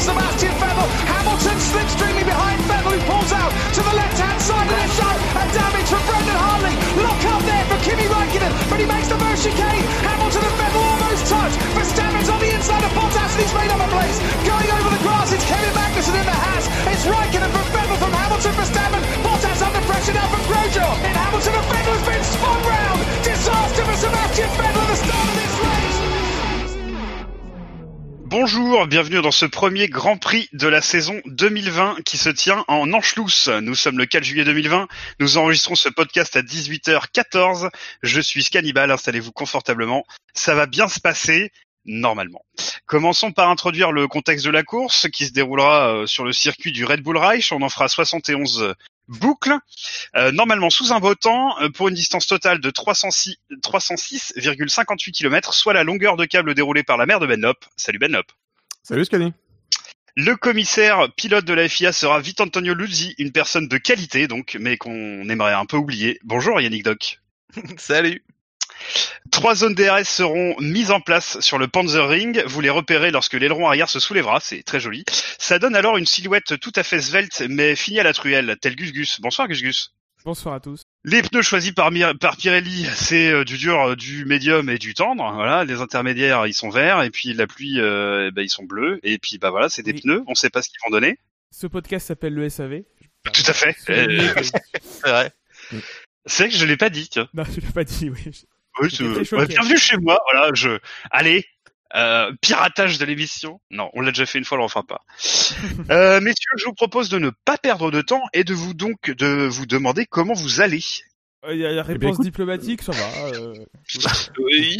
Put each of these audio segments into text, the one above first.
Sebastian Vettel. Hamilton slipstreaming behind Vettel, who pulls out to the left-hand side of this shot. And damage from Brendan Hartley. Lock up there for Kimi Raikkonen, but he makes the first chicane. Hamilton and Vettel almost touch. Verstappen's on the inside of Bottas, and he's made up a place. Going over the grass, it's Kevin Magnussen in the Haas. It's Raikkonen from Vettel from Hamilton, for Verstappen. Bottas under pressure now from Grosjean. And Hamilton and Vettel has been spun round. Disaster for Sebastian Vettel Bonjour, bienvenue dans ce premier Grand Prix de la saison 2020 qui se tient en Anschluss. Nous sommes le 4 juillet 2020. Nous enregistrons ce podcast à 18h14. Je suis Scannibal, installez-vous confortablement. Ça va bien se passer. Normalement. Commençons par introduire le contexte de la course qui se déroulera euh, sur le circuit du Red Bull Reich. On en fera 71 boucles, euh, normalement sous un beau temps, euh, pour une distance totale de 306 306,58 km, soit la longueur de câble déroulée par la mer de Benlop. Salut Benlop. Salut Scani. Le commissaire pilote de la FIA sera Vitantonio Luzzi, une personne de qualité donc, mais qu'on aimerait un peu oublier. Bonjour Yannick Doc. Salut. Trois zones DRS seront mises en place sur le Panzer Ring. Vous les repérez lorsque l'aileron arrière se soulèvera. C'est très joli. Ça donne alors une silhouette tout à fait svelte, mais finie à la truelle, tel Gus Gus. Bonsoir Gus Gus. Bonsoir à tous. Les pneus choisis par, Pirelli, c'est euh, du dur, euh, du médium et du tendre. Voilà, les intermédiaires, ils sont verts, et puis la pluie, euh, eh ben, ils sont bleus. Et puis bah voilà, c'est des Oui. pneus. On sait pas ce qu'ils vont donner. Ce podcast s'appelle le SAV. Tout à fait. Euh, C'est vrai. c'est vrai que je l'ai pas dit. Non, je l'ai pas dit, oui. Oui, ouais, bienvenue chez moi. Voilà, je. Allez, euh, piratage de l'émission. Non, on l'a déjà fait une fois, on le refera pas. euh, messieurs, je vous propose de ne pas perdre de temps et de vous donc de vous demander comment vous allez. Il y a la bien, réponse écoute. diplomatique, ça va. euh, Oui.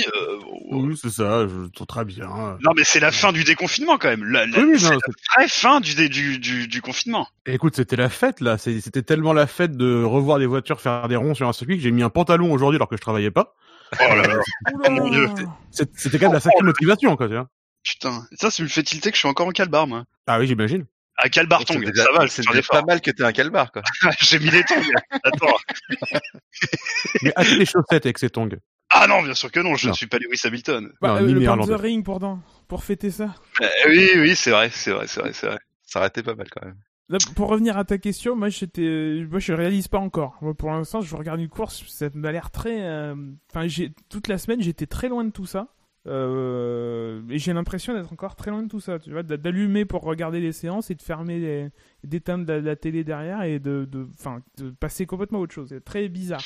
Oui, c'est ça, je trouve très bien. Non, mais c'est la fin du déconfinement quand même. La, la- Oui, oui, c'est non, la vraie fin du, dé- du, du, du confinement. Et écoute, c'était la fête là, c'était tellement la fête de revoir des voitures faire des ronds sur un circuit que j'ai mis un pantalon aujourd'hui alors que je travaillais pas. Oh là là. Oula mon Dieu. C'était quand même la sacrée motivation quoi, tu vois. Putain, ça, ça me fait tilter que je suis encore en calbar, moi. Ah oui, j'imagine. À calbar déjà, ça va, c'est pas mal que t'aies un calbar, quoi. J'ai mis les tongs. Attends. Mais as les chaussettes avec ces tongs Ah non, bien sûr que non, je Non. ne suis pas Lewis Hamilton. bah, Non, euh, le. Panzer Ring pour, dans- pour fêter ça. Euh, oui, oui, c'est vrai, c'est vrai, c'est vrai, c'est vrai. Ça aurait été pas mal, quand même. Là, pour revenir à ta question, moi j'étais, euh, moi je réalise pas encore. Moi, pour l'instant, je regarde une course, ça m'a l'air très. euh, Enfin, j'ai toute la semaine, j'étais très loin de tout ça. Euh, et j'ai l'impression d'être encore très loin de tout ça. Tu vois, d'a- d'allumer pour regarder les séances et de fermer, les... d'éteindre la, la télé derrière et de, de, enfin, de passer complètement à autre chose. C'est très bizarre.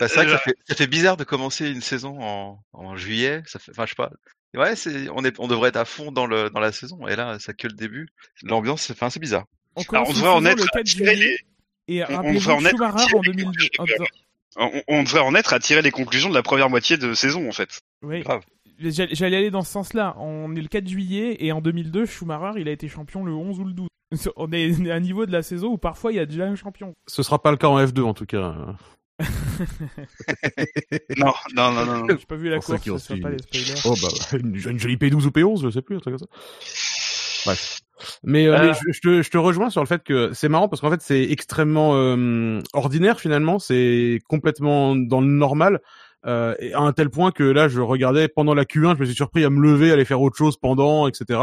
Bah, c'est vrai que Euh, ça fait, ça fait bizarre de commencer une saison en, en juillet. Ça fait, enfin, je sais pas. Ouais, c'est, on est, on devrait être à fond dans le, dans la saison. Et là, ça que le début. L'ambiance, c'est, enfin, c'est bizarre. On Alors, devrait en être le à 4 tirer juillet. les, Et on- devrait en être à Schumacher tirer en les 2000. en- on, on devrait en être à tirer les conclusions de la première moitié de saison, en fait. Oui. J'allais aller dans ce sens-là. On est le 4 juillet et en 2002, Schumacher, il a été champion le 11 ou le 12. On est à un niveau de la saison où parfois il y a déjà un champion. Ce sera pas le cas en F2 en tout cas. Non, non, non, non. J'ai pas vu la course, pas les spoilers. Oh bah une, une jolie P12 ou P11, je sais plus, un truc comme ça. Bref. Mais, euh, Euh. mais je, je te, je te rejoins sur le fait que c'est marrant parce qu'en fait c'est extrêmement euh, ordinaire finalement, c'est complètement dans le normal. Euh, et à un tel point que là je regardais pendant la Q1, je me suis surpris à me lever, aller faire autre chose pendant, etc.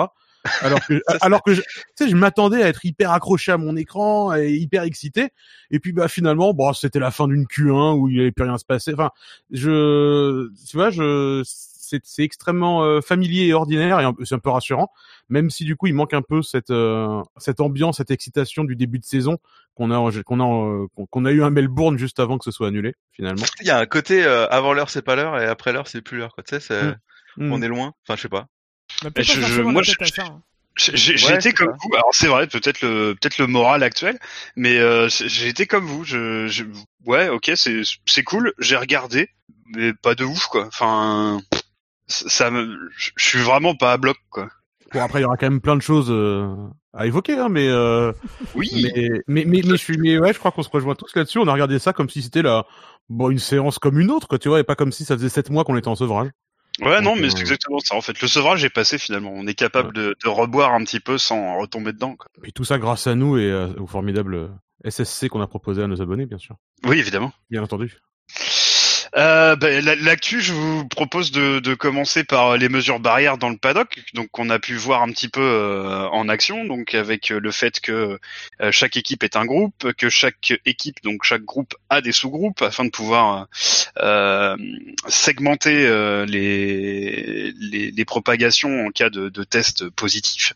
Alors que, alors que, je, tu sais, je m'attendais à être hyper accroché à mon écran et hyper excité. Et puis bah finalement, bon, c'était la fin d'une Q1 où il allait plus rien se passer. Enfin, je, tu vois, je, c'est, c'est extrêmement euh, familier et ordinaire et un c'est un peu rassurant. Même si du coup il manque un peu cette, euh, cette ambiance, cette excitation du début de saison qu'on a, qu'on a, euh, qu'on- qu'on a eu à Melbourne juste avant que ce soit annulé finalement. Il y a un côté, euh, avant l'heure, c'est pas l'heure, et après l'heure, c'est plus l'heure, quoi. Tu sais, c'est, Mm. on est loin. Enfin, je sais pas. A peut-être Je- je- moi, je- hein. J'ai Ouais, été comme vous. Alors c'est vrai, peut-être le peut-être le moral actuel, mais euh, j'ai été comme vous. Je, je ouais, ok, c'est c'est cool. J'ai regardé, mais pas de ouf quoi. Enfin, ça me, je suis vraiment pas à bloc quoi. Bon après il y aura quand même plein de choses euh, à évoquer, hein, mais, euh, Oui. mais, mais mais mais je suis, mais ouais, je crois qu'on se rejoint tous là-dessus. On a regardé ça comme si c'était la, bon, une séance comme une autre, quoi, tu vois, et pas comme si ça faisait sept mois qu'on était en sevrage. Ouais, non, mais euh, c'est exactement ça. En fait, le sevrage est passé finalement. On est capable de, de reboire un petit peu sans retomber dedans. Quoi. Et tout ça grâce à nous et euh, au formidable SSC qu'on a proposé à nos abonnés, bien sûr. Oui, évidemment. Bien entendu. Euh, ben, la- L'actu, je vous propose de, de commencer par les mesures barrières dans le paddock, donc qu'on a pu voir un petit peu euh, en action, donc avec euh, le fait que euh, chaque équipe est un groupe, que chaque équipe, donc chaque groupe a des sous-groupes afin de pouvoir euh, segmenter euh, les, les, les propagations en cas de, de tests positifs.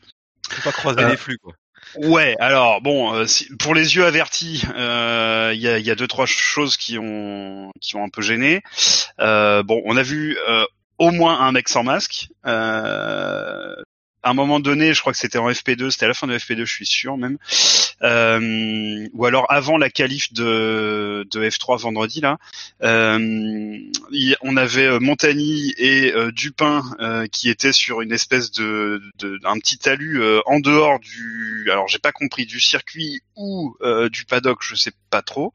Faut pas croiser Euh, les flux, quoi. Ouais, alors bon, euh, pour les yeux avertis, euh, il y, a, y a deux trois choses qui ont qui ont un peu gêné. Euh, bon, on a vu euh, au moins un mec sans masque. À un moment donné, je crois que c'était en FP2, c'était à la fin de FP2, je suis sûr même. Euh, ou alors avant la qualif de, de F3 vendredi là, euh, on avait euh, Montagny et Dupin qui étaient sur une espèce de, un petit talus en dehors du, alors j'ai pas compris du circuit ou du paddock, je sais pas trop,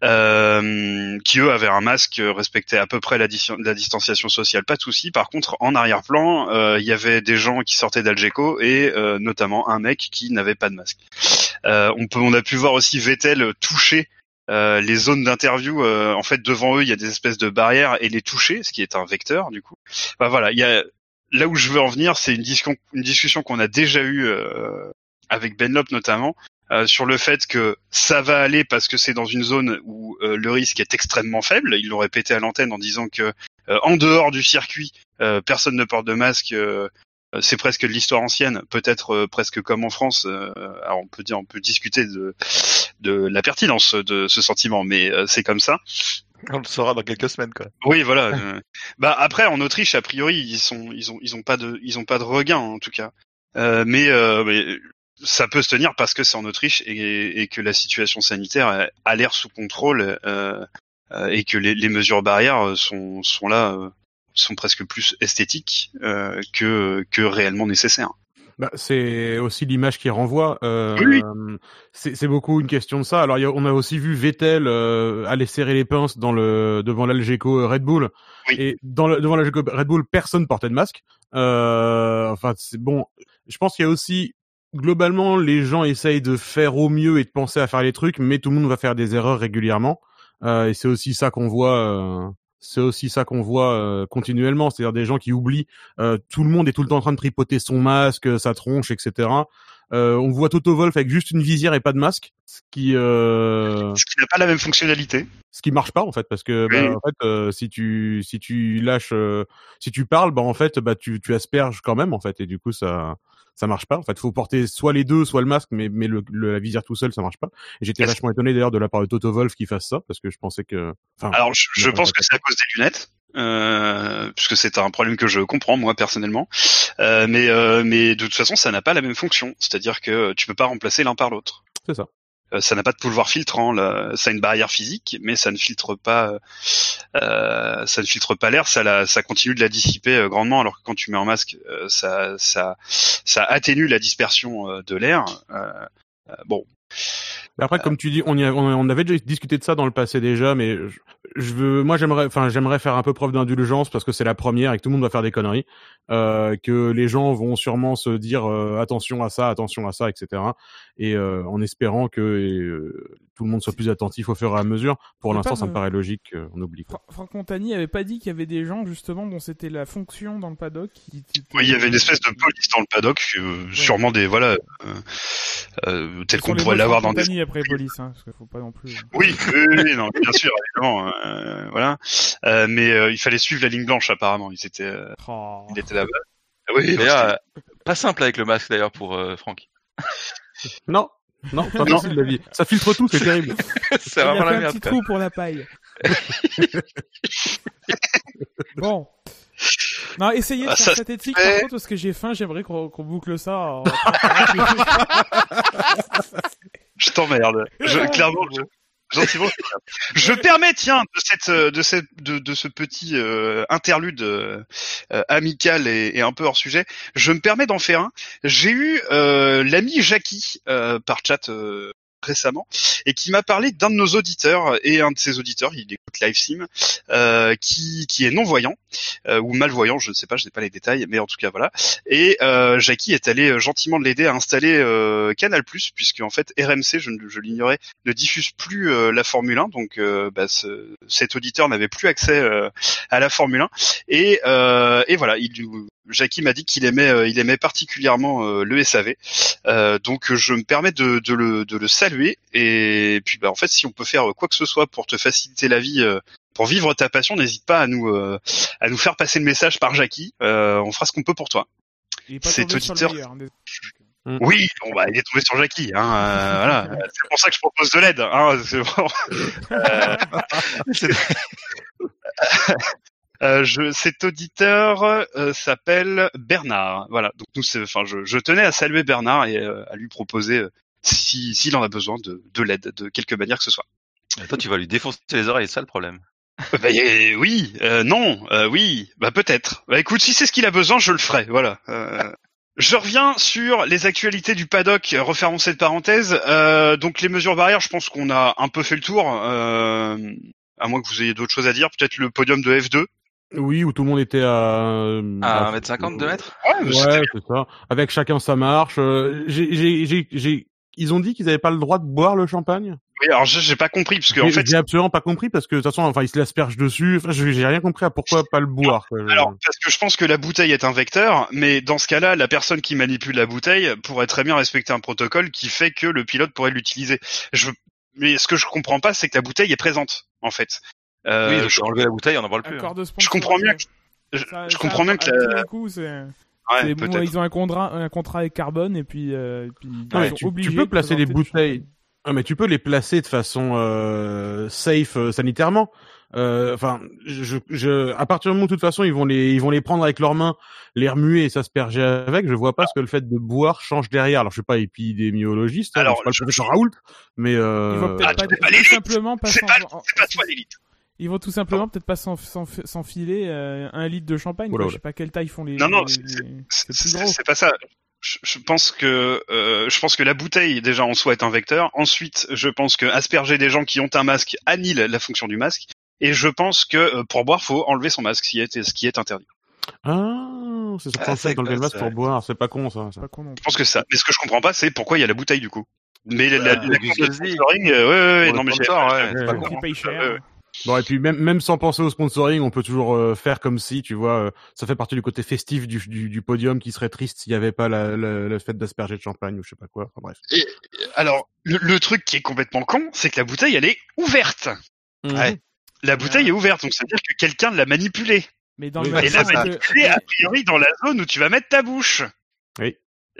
qui eux avaient un masque, respectait à peu près la, la distanciation sociale, pas de souci. Par contre, en arrière-plan, il y avait des gens qui sortaient d'Algeco et euh, notamment un mec qui n'avait pas de masque. Euh, on peut, on a pu voir aussi Vettel toucher euh, les zones d'interview. euh, en fait, devant eux, il y a des espèces de barrières et les toucher, ce qui est un vecteur du coup. Bah voilà, il y a là où je veux en venir, c'est une, discussion- qu'on a déjà eue euh, avec Benlop notamment. euh, sur le fait que ça va aller parce que c'est dans une zone où euh, le risque est extrêmement faible. Ils l'ont répété à l'antenne en disant que euh, en dehors du circuit, personne ne porte de masque. Euh, c'est presque de l'histoire ancienne, peut-être euh, presque comme en France. euh, alors on peut dire, on peut discuter de, de la pertinence de ce sentiment, mais c'est comme ça. On le saura dans quelques semaines, quoi. Oui, voilà. bah après, en Autriche, a priori, ils sont, ils ont, ils ont pas de, ils ont pas de regain en tout cas. Euh, mais, euh, mais ça peut se tenir parce que c'est en Autriche et, et que la situation sanitaire a- l'air sous contrôle euh, et que les, les mesures barrières sont, sont là, sont presque plus esthétiques euh, que, que réellement nécessaires. Bah, c'est aussi l'image qui renvoie. Euh, Oui, C'est beaucoup une question de ça. Alors, y a- on a aussi vu Vettel euh, aller serrer les pinces dans le devant l'Algeco Red Bull. Oui. Et dans le, devant l'Algeco Red Bull, personne portait de masque. Euh, enfin, c'est bon. Je pense qu'il y a aussi globalement, les gens essayent de faire au mieux et de penser à faire les trucs, mais tout le monde va faire des erreurs régulièrement. Euh, et c'est aussi ça qu'on voit. C'est aussi ça qu'on voit euh, continuellement, c'est-à-dire des gens qui oublient. euh, tout le monde est tout le temps en train de tripoter son masque, sa tronche, etc. Euh, on voit Toto Wolf avec juste une visière et pas de masque, ce qui euh, Ce qui n'a pas la même fonctionnalité. ce qui marche pas en fait parce que bah, Oui. en fait euh, si tu si tu lâches euh, si tu parles bah en fait bah tu tu asperges quand même en fait et du coup ça ça marche pas en fait faut porter soit les deux soit le masque mais mais le, le- la visière tout seul ça marche pas et j'étais vachement étonné d'ailleurs de la part de Toto Wolf qui fasse ça parce que je pensais que enfin Alors, je, je pense que c'est à cause des lunettes, euh, puisque c'est un problème que je comprends moi personnellement. Euh, mais, euh, mais de toute façon, ça n'a pas la même fonction. C'est-à-dire que tu peux pas remplacer l'un par l'autre. c'est ça ça n'a pas de pouvoir filtrant. Là. Ça a une barrière physique, mais ça ne filtre pas. euh, ça ne filtre pas l'air. Ça, la, ça continue de la dissiper euh, grandement. Alors que quand tu mets un masque, euh, ça, ça, ça atténue la dispersion euh, de l'air. Euh, euh, bon, après, comme tu dis, on, y a- on avait déjà discuté de ça dans le passé déjà, mais je, je veux, moi j'aimerais, enfin j'aimerais faire un peu preuve d'indulgence parce que c'est la première et que tout le monde va faire des conneries, euh, que les gens vont sûrement se dire euh, attention à ça, attention à ça, etc. Et euh, en espérant que euh, tout le monde soit plus attentif au fur et à mesure. Pour l'instant, ça me paraît logique qu'on oublie. Quoi. Fra- Franck Montagny avait pas dit qu'il y avait des gens justement dont c'était la fonction dans le paddock. qui- qui- oui, il y avait une espèce de police dans le paddock, euh, sûrement des voilà, euh, euh, tel qu'on pourrait l'avoir dans des Montagny après police, hein, parce qu'il faut pas non plus. Oui, oui, oui, non, bien sûr, évidemment, euh, voilà. Euh, mais euh, il fallait suivre la ligne blanche apparemment. Ils étaient, euh, Oh. il était là-bas. Oui, euh, pas simple avec le masque d'ailleurs pour euh, Franck. Non, non, pas Non. facile la vie. Ça filtre tout, c'est terrible. c'est Il a vraiment la un merde. petit quoi. trou pour la paille. bon. Non, essayez de Ah, faire ça synthétique fait- par contre parce que j'ai faim, j'aimerais qu'on boucle ça. en- je t'emmerde. Clairement, je, je permets, tiens, de cette, euh, de cette, de, de ce petit euh, interlude euh, amical et, un peu hors sujet, je me permets d'en faire un. J'ai eu l'ami Jackie par chat. Récemment et qui m'a parlé d'un de nos auditeurs et un de ses auditeurs, il écoute LiveSim, euh, qui qui est non voyant euh, ou malvoyant, je ne sais pas, je n'ai pas les détails, mais en tout cas voilà. Et euh, Jackie est allé euh, gentiment l'aider à installer euh, Canal+, puisque en fait RMC, je, je l'ignorais, ne diffuse plus euh, la Formule 1, donc bah, ce- cet auditeur n'avait plus accès à la Formule 1. Et, et voilà, il, Jackie m'a dit qu'il aimait, euh, il aimait particulièrement euh, le SAV. Euh, donc je me permets de, de le, de le saluer. Et puis bah, en fait, si on peut faire quoi que ce soit pour te faciliter la vie, euh, pour vivre ta passion, n'hésite pas à nous, euh, à nous faire passer le message par Jackie. Euh, on fera ce qu'on peut pour toi. Il est pas Cet tombé sur le auditeur- meilleur, hein, Mm. Oui, bon, bah, il est tombé sur Jackie. Hein, euh, voilà, c'est pour ça que je propose de l'aide. Hein, c'est bon. Euh, je, cet auditeur euh, s'appelle Bernard. Voilà. Donc nous, enfin, je, je tenais à saluer Bernard et euh, à lui proposer euh, si s'il en a besoin de, de l'aide de quelque manière que ce soit. Et toi, tu vas lui défoncer les oreilles, c'est ça le problème? Euh, bah, euh, oui, euh, non, euh, oui, bah peut-être. Bah écoute, si c'est ce qu'il a besoin, je le ferai. Voilà. Euh, Je reviens sur les actualités du paddock. Refermons cette parenthèse. Euh, donc les mesures barrières, je pense qu'on a un peu fait le tour. Euh, à moins que vous ayez d'autres choses à dire, peut-être le podium de F2. Oui, où tout le monde était à... À 1m50, 2 mètres Ouais, c'est ça. Avec chacun sa marche. euh, j'ai, j'ai, j'ai, j'ai- Ils ont dit qu'ils n'avaient pas le droit de boire le champagne? Oui, alors j'ai j'ai pas compris parce que en fait, j'ai absolument pas compris parce que de toute façon, enfin, ils se l'aspergent dessus. Enfin, j'ai rien compris à pourquoi pas le boire. quoi. Je- alors parce que je pense que la bouteille est un vecteur, mais dans ce cas-là, la personne qui manipule la bouteille pourrait très bien respecter un protocole qui fait que le pilote pourrait l'utiliser. Je, mais ce que je comprends pas, c'est que la bouteille est présente en fait. Euh, Oui, donc je, enlever la bouteille, on n'en parle plus. Hein. de je comprends bien. Que, je, Ça- je ça, comprends bien que la, c'est- ouais, bon, ils ont un contrat, un contrat avec Carbone et puis, euh, et puis Non, mais ils sont tu- peux placer des bouteilles. Ah, mais tu peux les placer de façon euh, safe euh, sanitairement. Euh, Enfin, je, je, à partir du moment où de toute façon ils vont les, ils vont les prendre avec leurs mains, les remuer et s'asperger avec. Je vois pas ce que le fait de boire change derrière. Alors je suis pas épidémiologiste, hein, Alors, je suis pas je- le professeur Raoult, mais Ils vont euh, Ah, tu pas, pas simplement pas en- c'est pas toi l'élite. Ils vont tout simplement peut-être pas s'en- s'en- s'enfiler euh, un litre de champagne. Oula, quoi. oula. Je sais pas quelle taille font les. Non, non, les- c'est- pas ça. Je, je pense que euh, je pense que la bouteille déjà en soi est un vecteur. Ensuite, je pense que asperger des gens qui ont un masque annule la fonction du masque. Et je pense que euh, pour boire, faut enlever son masque, ce qui est, ce qui est interdit. ah, c'est sur Ah, le c'est fait d'enlever le masque ça pour boire. C'est pas con ça. ça. Pas con non Je pense que c'est ça. Mais ce que je comprends pas, c'est pourquoi il y a la bouteille du coup. Mais la, la, Ah, la Swansea. sponsoring, euh, ouais, ouais, ouais, non mais c'est pas con. Bon et puis même même sans penser au sponsoring, on peut toujours euh, faire comme si, tu vois, euh, ça fait partie du côté festif du, du, du podium qui serait triste s'il y avait pas la, la, le fait d'asperger de champagne ou je sais pas quoi. Enfin bref. Alors, le, le truc qui est complètement con, c'est que la bouteille, elle est ouverte. Ouais. La bouteille est ouverte, donc ça veut dire que quelqu'un l'a manipulée. Mais dans Oui, le bah, Et l'a que- manipulée, a priori, dans la zone où tu vas mettre ta bouche. Oui.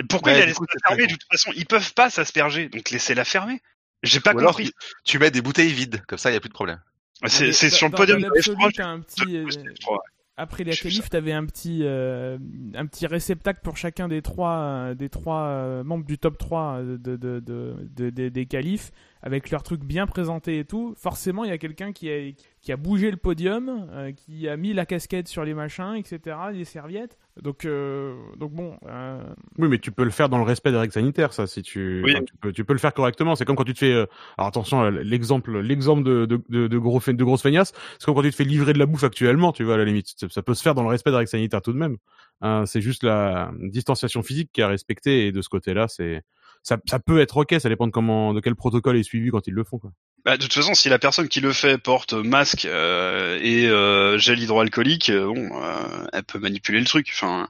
Pourquoi Ouais, il la très fermer. De toute façon, ils peuvent pas s'asperger, donc laissez-la fermer. J'ai pas Ou alors, compris. tu, tu mets des bouteilles vides, comme ça, il n'y a plus de problème. C'est Mais c'est sur le podium de l'absolu, F3. t'as un petit, euh, F3. Après la Je fais qualif, t'avais un petit, euh, un petit réceptacle pour chacun des trois, euh, des trois euh, membres du top 3 de, de, de, de- de- des- des qualifs, avec leurs trucs bien présentés et tout. Forcément, il y a quelqu'un qui a, qui a bougé le podium, euh, qui a mis la casquette sur les machins, etc., les serviettes. Donc, euh, donc bon, euh, Oui, mais tu peux le faire dans le respect des règles sanitaires, ça, si tu, Oui. enfin, tu peux, tu peux le faire correctement. C'est comme quand tu te fais, euh, alors attention, l'exemple, l'exemple de, de, de, de gros, fe- de grosses feignasses, c'est comme quand tu te fais livrer de la bouffe actuellement, tu vois, à la limite. Ça, ça peut se faire dans le respect des règles sanitaires tout de même. Hein, c'est juste la distanciation physique qui est à respecter et de ce côté-là, c'est, ça, ça peut être ok, ça dépend de comment, de quel protocole est suivi quand ils le font, quoi. Bah, de toute façon, si la personne qui le fait porte masque euh, et euh, gel hydroalcoolique, euh, bon, euh, elle peut manipuler le truc. Enfin,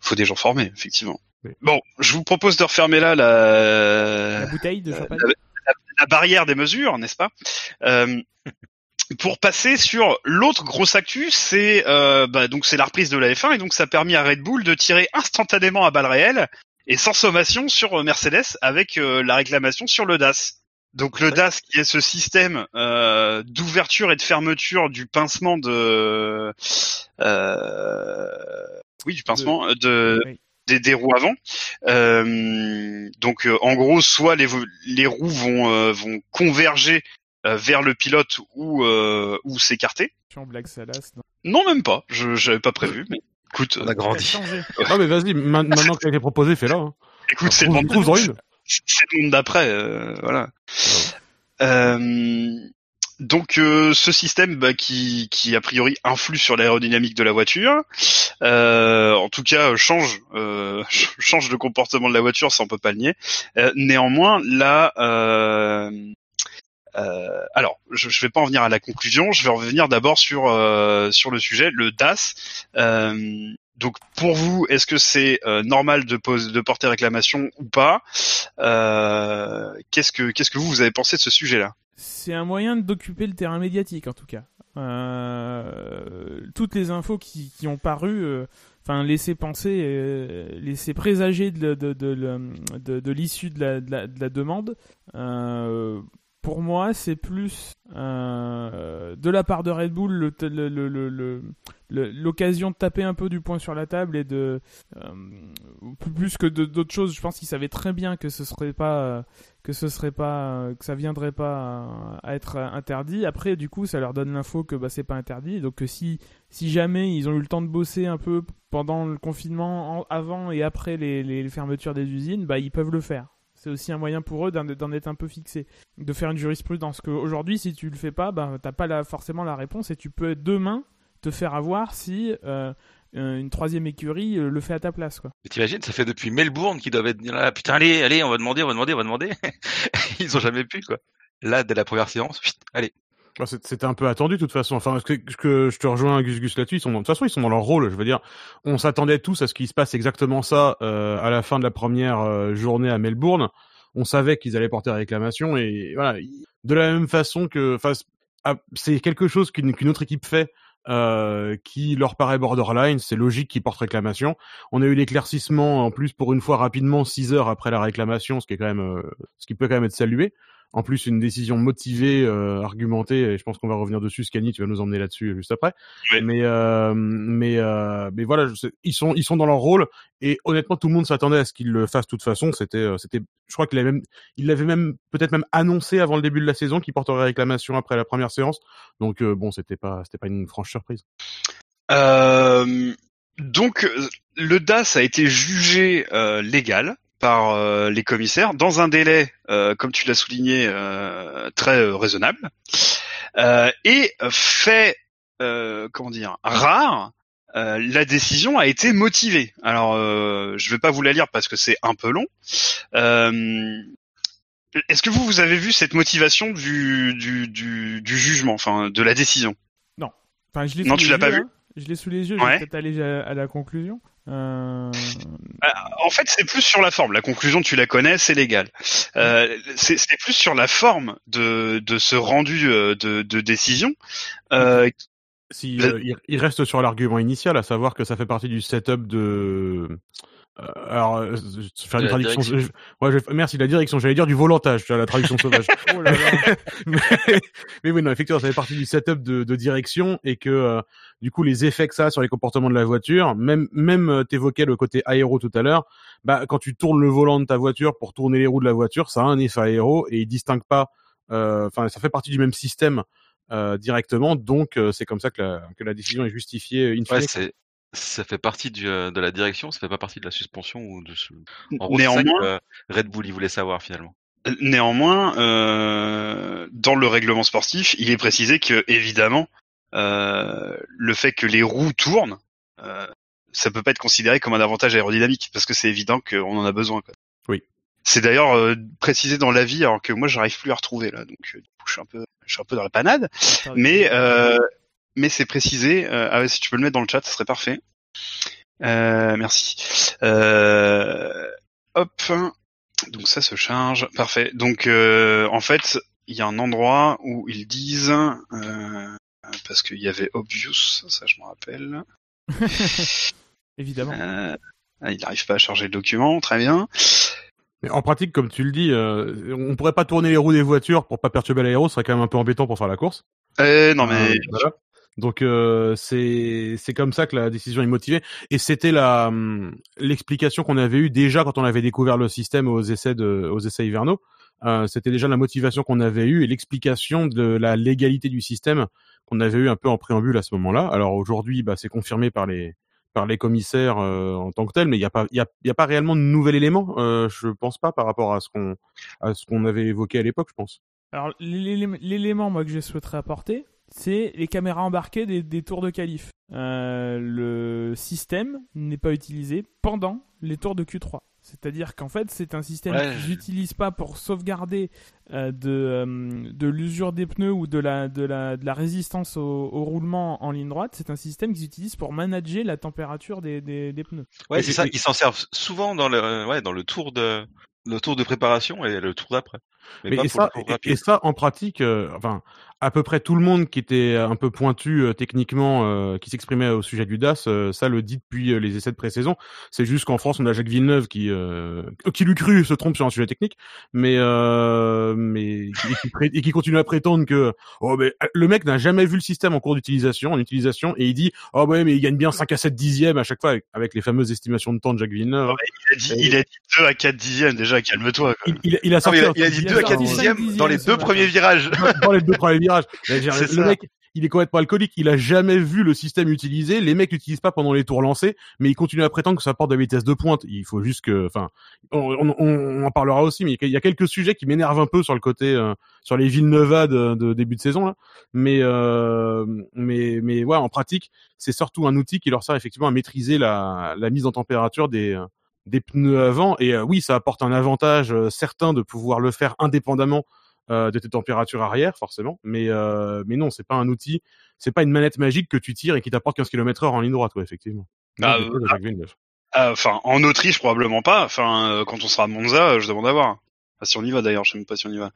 faut des gens formés, effectivement. Oui. Bon, je vous propose de refermer là la, la bouteille de champagne? la barrière des mesures, n'est-ce pas? Euh, Pour passer sur l'autre grosse actu, c'est euh, bah, donc c'est la reprise de la F1 et donc ça a permis à Red Bull de tirer instantanément à balles réelles et sans sommation sur euh, Mercedes avec euh, la réclamation sur le DAS. Donc le DAS qui est ce système euh, d'ouverture et de fermeture du pincement de euh, oui du pincement de Oui. des, des roues avant. Euh, donc euh, en gros, soit les, les roues vont euh, vont converger euh, vers le pilote ou euh, ou s'écarter. Non. Non, même pas. Je j'avais pas prévu, mais écoute, On euh, a grandi. changé. Non, mais vas-y, ma- maintenant que ça a été proposé, fais-la. Hein. écoute, c'est le monde. trouve-en une. c'est le monde d'après, euh, voilà. Euh, donc euh, ce système bah, qui, qui a priori influe sur l'aérodynamique de la voiture, euh, en tout cas change euh, change le comportement de la voiture, ça on peut pas le nier. Euh, néanmoins, là, euh, euh, alors je, je vais pas en venir à la conclusion, je vais revenir d'abord sur euh, sur le sujet, le DAS. Euh, donc pour vous, est-ce que c'est euh, normal de, porter réclamation ou pas? Euh, Qu'est-ce que qu'est-ce que vous vous avez pensé de ce sujet-là? C'est un moyen d'occuper le terrain médiatique en tout cas. Euh, toutes les infos qui, ont paru, euh, laisser penser, euh, présager de, de, l'issue de la demande. Euh, pour moi, c'est plus euh, de la part de Red Bull le, le, l'occasion de taper un peu du poing sur la table et de euh, plus que d'autres choses. Je pense qu'ils savaient très bien que ce serait pas que ce serait pas que ça viendrait pas à être interdit. Après du coup ça leur donne l'info que bah c'est pas interdit. Donc si si jamais ils ont eu le temps de bosser un peu pendant le confinement en, avant et après les, les fermetures des usines bah ils peuvent le faire c'est aussi un moyen pour eux d'en être un peu fixé, de faire une jurisprudence. Qu'aujourd'hui, si tu le fais pas, ben, t'as pas la, forcément la réponse et tu peux demain te faire avoir si euh, une troisième écurie euh, le fait à ta place. Mais t'imagines, ça fait depuis Melbourne qu'ils doivent être là, putain, allez, allez, on va demander, on va demander, on va demander. Ils ont jamais pu, quoi. Là, dès la première séance, allez. C'était un peu attendu de toute façon. Enfin, que, que je te rejoins Gus Gus là-dessus. Ils sont de toute façon ils sont dans leur rôle. Je veux dire, on s'attendait tous à ce qu'il se passe exactement ça euh, à la fin de la première euh, journée à Melbourne. On savait qu'ils allaient porter la réclamation et voilà. De la même façon que, enfin, c'est quelque chose qu'une autre équipe fait. Euh, qui leur paraît borderline, c'est logique qu'ils portent réclamation. On a eu l'éclaircissement en plus pour une fois rapidement, six heures après la réclamation, ce qui est quand même, ce qui peut quand même être salué en plus une décision motivée, euh, argumentée, et je pense qu'on va revenir dessus. Scani, tu vas nous emmener là-dessus juste après. Oui. Mais euh, mais euh, mais voilà, je ils sont ils sont dans leur rôle et honnêtement tout le monde s'attendait à ce qu'ils le fassent de toute façon. C'était euh, c'était, je crois qu'il avait même il l'avait même peut-être même annoncé avant le début de la saison qu'il porterait réclamation après la première séance. Donc euh, bon, c'était pas c'était pas une franche surprise. Euh, donc le DAS a été jugé légal par euh, les commissaires dans un délai, euh, comme tu l'as souligné, euh, très raisonnable, et fait, comment dire, rare. la décision a été motivée. Alors, je vais pas vous la lire parce que c'est un peu long. Est-ce que vous vous avez vu cette motivation du du, du, du jugement, enfin de la décision? Non. Enfin, je l'ai non, tu l'as pas vu? Hein. Je l'ai sous les yeux. Ouais. Je vais peut-être aller à, à la conclusion. Euh... En fait, c'est plus sur la forme. La conclusion, tu la connais, c'est légal. Euh, c'est plus sur la forme de, de ce rendu euh, de, de décision. Euh, si euh, il reste sur l'argument initial, à savoir que ça fait partie du setup de euh, alors, euh, faire une traduction. Je, ouais, je, merci la direction. J'allais dire du volantage, tu vois, la traduction sauvage. oh là là. mais, mais, oui, non, effectivement, ça fait partie du setup de, de direction et que euh, du coup, les effets que ça a sur les comportements de la voiture, même même euh, t'évoquais le côté aéro tout à l'heure. Bah, quand tu tournes le volant de ta voiture pour tourner les roues de la voiture, ça a un effet aéro et il distingue pas. euh, Enfin, ça fait partie du même système. Euh, directement, donc c'est comme ça que la, que la décision est justifiée in fine. Ouais, c'est ça fait partie du, euh, de la direction, ça fait pas partie de la suspension ou de ce... En gros, Néanmoins, ça que, euh, Red Bull il voulait savoir finalement. Néanmoins, euh, dans le règlement sportif, il est précisé que évidemment, euh, le fait que les roues tournent, euh, ça peut pas être considéré comme un avantage aérodynamique parce que c'est évident qu'on en a besoin. Quoi. Oui. C'est d'ailleurs euh, précisé dans l'avis, alors que moi j'arrive plus à retrouver là, donc je suis un peu, je suis un peu dans la panade. Mais euh, mais c'est précisé. Euh, ah ouais, si tu peux le mettre dans le chat, ce serait parfait. Euh, merci. Euh, hop. Donc ça se charge. Parfait. Donc euh, en fait, il y a un endroit où ils disent euh, parce qu'il y avait obvious, ça je me rappelle. Évidemment. Euh, il n'arrive pas à charger le document, très bien. Mais en pratique, comme tu le dis, euh, on pourrait pas tourner les roues des voitures pour pas perturber l'aéro, ce serait quand même un peu embêtant pour faire la course. Euh, non mais Euh, voilà. Donc euh, c'est c'est comme ça que la décision est motivée et c'était la hum, l'explication qu'on avait eue déjà quand on avait découvert le système aux essais de aux essais hivernaux. Euh, c'était déjà la motivation qu'on avait eue et l'explication de la légalité du système qu'on avait eu un peu en préambule à ce moment-là. Alors aujourd'hui, bah, c'est confirmé par les par les commissaires euh, en tant que tel, mais il y a pas y a, y a pas réellement de nouvel élément. Euh, je pense pas par rapport à ce qu'on à ce qu'on avait évoqué à l'époque, je pense. Alors, l'élé- l'élément, moi, que je souhaiterais apporter, c'est les caméras embarquées des, des tours de qualif. Euh, le système n'est pas utilisé pendant les tours de Q3. C'est-à-dire qu'en fait, c'est un système Ouais. qu'ils n'utilisent pas pour sauvegarder euh, de, euh, de l'usure des pneus ou de la, de la, de la résistance au, au roulement en ligne droite. C'est un système qu'ils utilisent pour manager la température des, des, des pneus. Ouais, c'est ça. Ils s'en servent souvent dans le, ouais, dans le tour de, le tour de préparation et le tour d'après. Mais, et ça, et, ça, en pratique, euh, enfin, à peu près tout le monde qui était un peu pointu euh, techniquement, euh, qui s'exprimait au sujet du DAS, euh, ça le dit depuis euh, les essais de pré-saison. C'est juste qu'en France, on a Jacques Villeneuve qui, euh, qui l'eût cru, se trompe sur un sujet technique, mais euh, mais et qui, qui continue à prétendre que oh mais le mec n'a jamais vu le système en cours d'utilisation, en utilisation, et il dit oh ouais mais il gagne bien 5 à 7 dixièmes à chaque fois avec, avec les fameuses estimations de temps de Jacques Villeneuve. hein. Il a dit, il a dit 2 à 4 dixièmes déjà, calme-toi. Il, il, il a Non, sorti il a, un il a truc dit il a 2 à sorti 4 cinq dixièmes dixièmes dans les deux premiers virages. dans les deux premiers virages. Le mec, il est complètement alcoolique. Il a jamais vu le système utilisé. Les mecs l'utilisent pas pendant les tours lancés, mais il continue à prétendre que ça apporte de la vitesse de pointe. Il faut juste que, enfin, on, on- on en parlera aussi, mais il y a quelques sujets qui m'énervent un peu sur le côté, euh, sur les Villeneuve de, de début de saison là. Mais, euh, mais, mais ouais, en pratique, c'est surtout un outil qui leur sert effectivement à maîtriser la, la mise en température des euh, des pneus avant. Et euh, oui, ça apporte un avantage euh, certain de pouvoir le faire indépendamment euh, de tes températures arrière, forcément. Mais, euh, mais non, c'est pas un outil, c'est pas une manette magique que tu tires et qui t'apporte 15 km heure en ligne droite, quoi, effectivement. Ah, euh. Ah, Enfin, en Autriche probablement pas. Enfin, euh, quand on sera à Monza, euh, je demande à voir. Enfin, si on y va d'ailleurs, je sais même pas si on y va.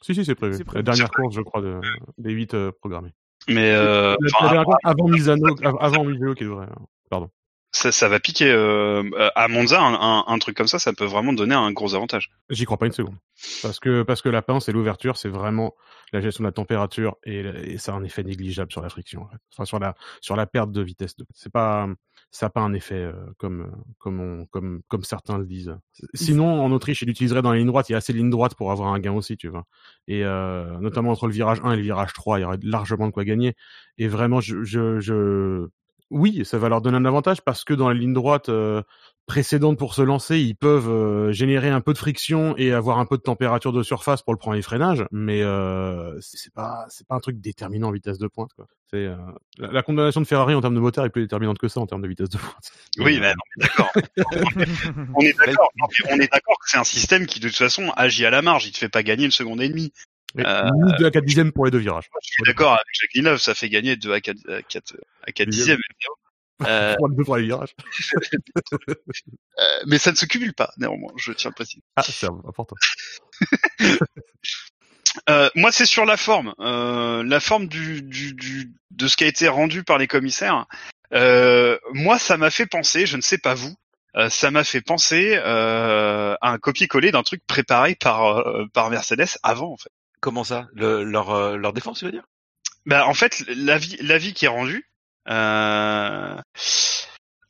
Si, si, c'est prévu. c'est prévu. La dernière course, je crois, de, des 8 euh, programmés. Mais euh, La- enfin, course avant Misano, av- avant Mugello qui devrait. euh, Pardon. Ça, ça va piquer euh, euh, à Monza un, un, un truc comme ça, ça peut vraiment donner un gros avantage. J'y crois pas une seconde. Parce que, parce que la pince et l'ouverture, c'est vraiment la gestion de la température et, ça a un effet négligeable sur la friction, en fait. Enfin, sur la, sur la perte de vitesse. C'est pas, ça a pas un effet euh, comme, comme on, comme, comme certains le disent. Sinon, en Autriche, il l'utiliserait dans la ligne droite. Il y a assez de ligne droite pour avoir un gain aussi, tu vois. Et euh, notamment entre le virage 1 et le virage 3, il y aurait largement de quoi gagner. Et vraiment, je, je, je... oui, ça va leur donner un avantage parce que dans la ligne droite euh, précédente pour se lancer, ils peuvent euh, générer un peu de friction et avoir un peu de température de surface pour le premier freinage, mais euh, c'est pas c'est pas un truc déterminant en vitesse de pointe. Quoi. C'est euh, la, la condamnation de Ferrari en termes de moteur est plus déterminante que ça en termes de vitesse de pointe. Oui, non, d'accord. on est d'accord. On est d'accord que c'est un système qui de toute façon agit à la marge. Il te fait pas gagner une seconde et demie. Euh, ni deux à 4 dixièmes pour les deux virages. Je suis d'accord avec Jacques Villeneuve, ça fait gagner 2 à 4, à 4, à 4 dixièmes. Euh, Pour les virages. euh, mais ça ne se cumule pas, néanmoins, je tiens à le préciser. Ah, c'est important. Euh, moi, c'est sur la forme, euh, la forme du, du, du, de ce qui a été rendu par les commissaires. Euh, moi, ça m'a fait penser, je ne sais pas vous, euh, ça m'a fait penser euh, à un copier-coller d'un truc préparé par euh, par Mercedes avant, en fait. Comment ça? Le, leur, euh, leur défense, tu veux dire? Bah, en fait, l'avis l'avis qui est rendu, euh,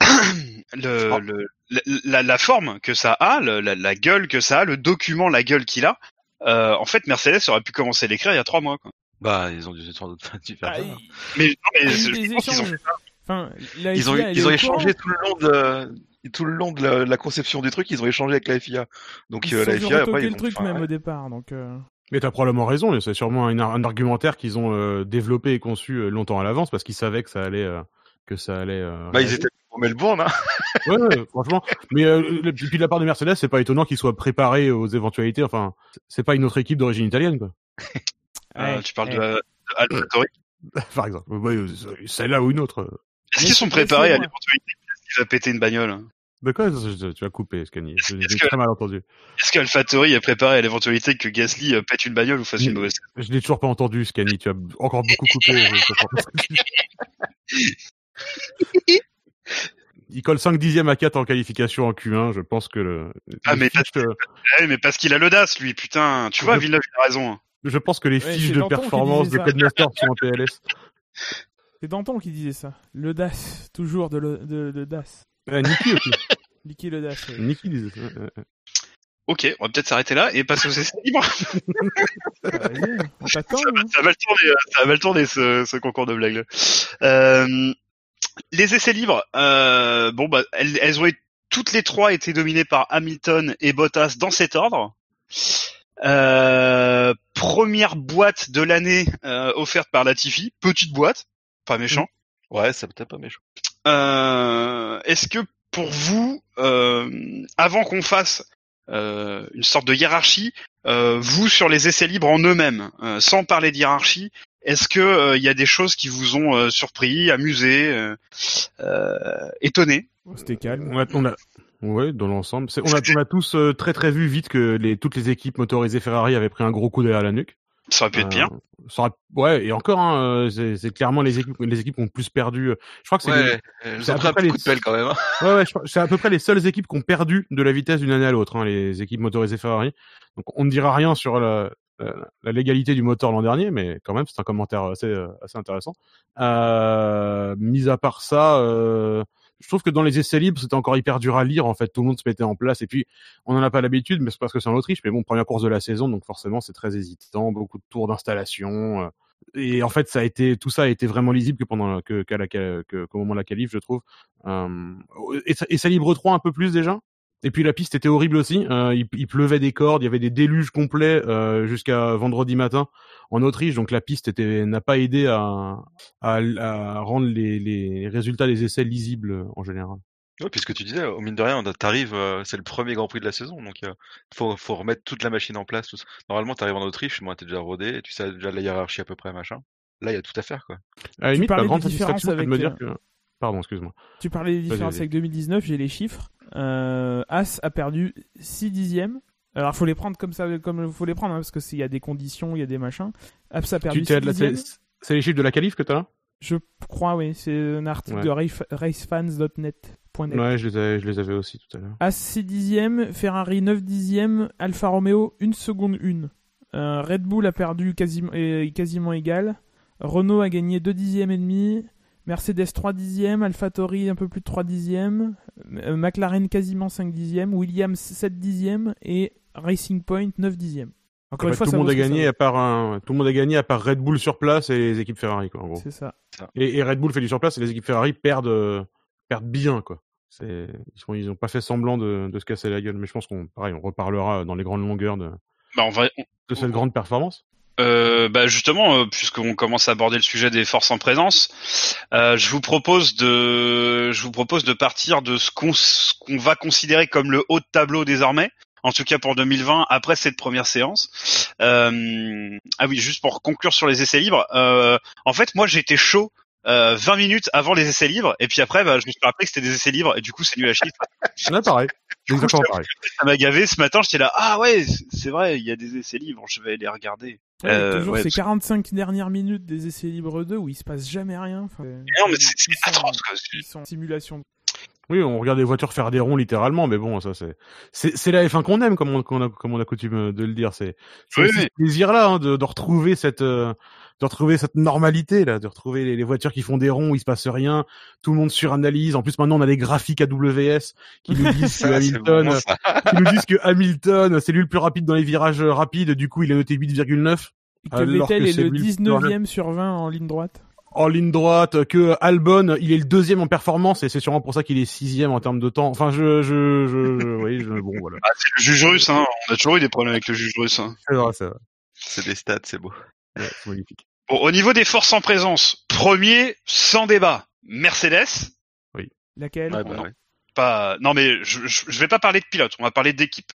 le, Oh. le, la, forme que ça a, le- la, la gueule que ça a, le document, la gueule qu'il a. Euh, en fait, Mercedes aurait pu commencer à l'écrire il y a trois mois. Quoi. Bah, ils ont dû sans doute dû faire Ah, ça. il- Mais, non, mais il y a je eu des pense qu'ils ont échanges. Enfin, la Ils ont, ils échangé courant. tout le long de tout le long de la, la conception du truc, ils ont échangé avec la FIA. Donc Ils euh, se la FIA après ils le truc même ouais. au départ, donc. euh, Mais t'as probablement raison. C'est sûrement un, un argumentaire qu'ils ont euh, développé et conçu euh, longtemps à l'avance parce qu'ils savaient que ça allait, euh, que ça allait. euh, Bah, ils étaient au Melbourne, hein. Ouais, ouais, franchement. Mais euh, le- puis de la part de Mercedes, c'est pas étonnant qu'ils soient préparés aux éventualités. Enfin, c'est pas une autre équipe d'origine italienne, quoi. Euh, ouais, tu parles de, de. Par exemple, Ouais, celle-là ou une autre. Est-ce qu'ils sont préparés à l'éventualité qu'il va péter une bagnole De quoi je- Tu as coupé, Scani. Que- très mal entendu. Est-ce qu'AlphaTauri est préparé à l'éventualité que Gasly euh, pète une bagnole ou fasse une mauvaise Je l'ai toujours pas entendu, Scani. Tu as encore beaucoup coupé. je. Il colle 5 dixièmes à 4 en qualification en Q1. Je pense que le. Ah, mais Ouais, mais parce qu'il a l'audace, lui, putain. Tu vois, Je- Villeneuve, il a raison. hein. je pense que les Ouais, fiches de performance de. Codemaster sont en PLS. C'est Danton qui disait ça. DAS, toujours de, le, de, de DAS. Euh, Niki aussi. Licky le DAS. ouais. Niki ça. Ouais, ouais. Ok, on va peut-être s'arrêter là et passer aux essais libres. Ça, va, hein. ça va le tourner, euh, ça va le tourner ce, ce concours de blagues. Euh, les essais libres, euh, bon bah elles, elles ont été, toutes les trois été dominées par Hamilton et Bottas dans cet ordre. Euh, première boîte de l'année euh, offerte par Latifi, petite boîte, pas méchant. Ouais, ça peut-être pas méchant. Euh, Est-ce que pour vous, euh, avant qu'on fasse euh, une sorte de hiérarchie, euh, vous sur les essais libres en eux-mêmes, euh, sans parler de hiérarchie, est-ce que euh, il y a des choses qui vous ont euh, surpris, amusé, euh, euh, étonné? C'était calme. On a, on a- ouais, dans l'ensemble, on a, on a tous euh, très très vu vite que les, toutes les équipes motorisées Ferrari avaient pris un gros coup derrière la nuque. Ça aurait pu être pire. Euh, ça aurait- ouais, et encore, hein, euh, c'est clairement les équipes, les équipes qui ont plus perdu. euh, Je crois que c'est les- Ouais, elles ont pris un coup les- de pelle quand même. hein. Ouais, ouais, c'est à peu près les seules équipes qui ont perdu de la vitesse d'une année à l'autre, hein, les équipes motorisées Ferrari. Donc on ne dira rien sur la, la, la légalité du moteur l'an dernier, mais quand même c'est un commentaire assez, assez intéressant. Euh, mis à part ça, euh, je trouve que dans les essais libres c'était encore hyper dur à lire. En fait, tout le monde se mettait en place et puis on n'en a pas l'habitude, mais c'est parce que c'est en Autriche. Mais bon, première course de la saison, donc forcément c'est très hésitant, beaucoup de tours d'installation. euh, et en fait, ça a été tout ça a été vraiment lisible que pendant que qu'au moment de la qualif, je trouve. Euh, et, et ça libre 3 un peu plus déjà? Et puis la piste était horrible aussi. Euh, il, il pleuvait des cordes, il y avait des déluges complets euh, jusqu'à vendredi matin en Autriche. Donc la piste était n'a pas aidé à, à, à rendre les, les résultats des essais lisibles en général. Ouais, puisque tu disais, au mine de rien, t'arrives, euh, c'est le premier Grand Prix de la saison, donc il faut, faut remettre toute la machine en place. Tout ça. Normalement, t'arrives en Autriche, moi t'es déjà rodé, et tu sais déjà la hiérarchie à peu près, machin. Là, il y a tout à faire, quoi. À la limite, parlais ma grande satisfaction, c'est de me dire que. Pardon, excuse-moi. Tu parlais des différences avec 2019, j'ai les chiffres. Euh, As a perdu 6 dixièmes. Alors faut les prendre comme ça, comme faut les prendre, hein, parce que s'il y a des conditions, il y a des machins. As a perdu Tu 6 t'es de la- dixièmes. c'est les chiffres de la qualif que t'as là? Je crois, oui. C'est un article Ouais. de race- racefans.net.net. Ouais, je les, avais, je les avais aussi tout à l'heure. As 6 dixièmes, Ferrari 9 dixièmes, Alfa Romeo 1 seconde 1. Euh, Red Bull a perdu quasiment, quasiment égal. Renault a gagné 2 dixièmes et demi. Mercedes 3 dixièmes, AlphaTauri un peu plus de 3 dixièmes, euh, McLaren quasiment 5 dixièmes, Williams 7 dixièmes et Racing Point 9 dixièmes. Encore En une fois, tout ça le monde a gagné à part un, tout le monde a gagné à part Red Bull sur place et les équipes Ferrari quoi en gros. C'est ça. Et, et Red Bull fait du sur place et les équipes Ferrari perdent euh, perdent bien quoi. Ils sont ils ont pas fait semblant de, de se casser la gueule mais je pense qu'on pareil on reparlera dans les grandes longueurs de, Bah, on va, de cette grande performance. Euh, bah justement, euh, puisqu'on commence à aborder le sujet des forces en présence, euh, je vous propose de, je vous propose de partir de ce qu'on va considérer comme le haut de tableau désormais, en tout cas pour 2020 après cette première séance. Euh, ah oui, juste pour conclure sur les essais libres, euh, en fait moi j'étais chaud. Euh, 20 minutes avant les essais libres et puis après bah, je me suis rappelé que c'était des essais libres et du coup c'est nul à chier Là pareil. Du coup, Exactement je pareil. ça m'a gavé ce matin j'étais là ah ouais c'est- vrai il y a des essais libres je vais les regarder Ouais, Euh, toujours ouais, ces parce- 45 dernières minutes des essais libres 2 où il se passe jamais rien. Enfin, non mais c'est c'est ils sont- atroce. Ils sont en simulation. Oui, on regarde les voitures faire des ronds littéralement, mais bon, ça c'est c'est c'est la F1 qu'on aime, comme on, comme on a comme on a coutume de le dire. C'est c'est Oui, ce plaisir là hein, de, de retrouver cette euh, de retrouver cette normalité là, de retrouver les, les voitures qui font des ronds où il se passe rien, tout le monde suranalyse. En plus, maintenant on a des graphiques AWS qui nous disent que Ça, Hamilton, bon, qui nous disent que Hamilton, c'est lui le plus rapide dans les virages euh, rapides. Du coup, il est noté 8,9 Et que Alors Vettel que est le lui le plus 19ème sur 20 en ligne droite. En ligne droite, que Albon, il est le deuxième en performance et c'est sûrement pour ça qu'il est sixième en termes de temps. Enfin, je, je, je, je oui, je, bon, voilà. Ah, c'est le juge russe, hein. On a toujours eu des problèmes avec le juge russe. Hein. C'est vrai, c'est vrai. C'est des stats, c'est beau. Ouais, c'est magnifique. Bon, au niveau des forces en présence, premier, sans débat, Mercedes. Laquelle? Ouais, bah, non. ouais. Pas, non mais je, je, je vais pas parler de pilote, on va parler d'équipe.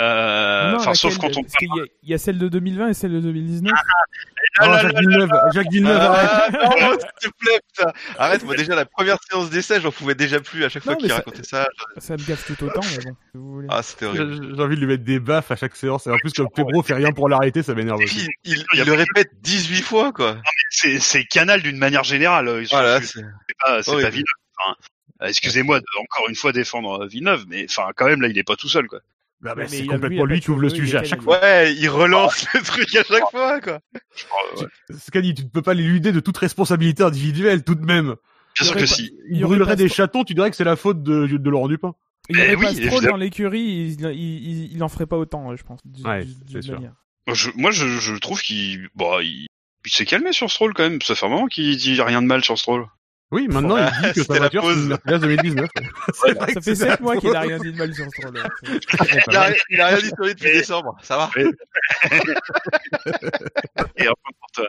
Euh, Non, enfin, sauf quand on qu'il y, a- il y a celle de 2020 et celle de 2019. Ah Oh, là Jacques Villeneuve, Jacques Villeneuve, arrête. Ah, non, s'il te plaît, putain. Arrête, moi déjà la première séance d'essai, j'en pouvais déjà plus à chaque fois Non, qu'il ça- racontait ça. Ça me gaffe tout autant, mais bon. si vous voulez. Ah, c'était horrible. J'ai j'ai envie de lui mettre des baffes à chaque séance. Et en plus, comme Febro fait rien pour l'arrêter, ça m'énerve il, il le répète 18 fois, quoi. C'est, c'est Canal d'une manière générale. Sont- Voilà, c'est c'est... pas, c'est horrible. pas Villeneuve. Enfin, euh, excusez-moi de encore une fois défendre euh, Villeneuve, mais enfin quand même là il est pas tout seul quoi. Bah, bah, c'est complètement lui pas qui ouvre le sujet à chaque fois. Ouais, il relance le truc à chaque fois, quoi. Euh, ouais. Scadi, tu ne peux pas l'éluder de toute responsabilité individuelle, tout de même. Bien sûr que pas- si. Il brûlerait pas des ce- chatons, tu dirais que c'est la faute de, de Laurent Dupin. Il Eh pas oui, Stroll évidemment. dans l'écurie, il, il, il, il en ferait pas autant, je pense. Ouais, c'est sûr. manière. Je- moi je, je trouve qu'il, il, il s'est calmé sur Stroll quand même. Ça fait un moment qu'il dit rien de mal sur Stroll. Oui, maintenant il dit que C'était sa la voiture c'est pause. une Mercedes 2019. C'est vrai Ça que fait c'est- 7 mois qu'il a rien dit de mal sur Stroll. Il a, il a rien dit sur lui depuis Et- décembre, ça va Et enfin pour toi.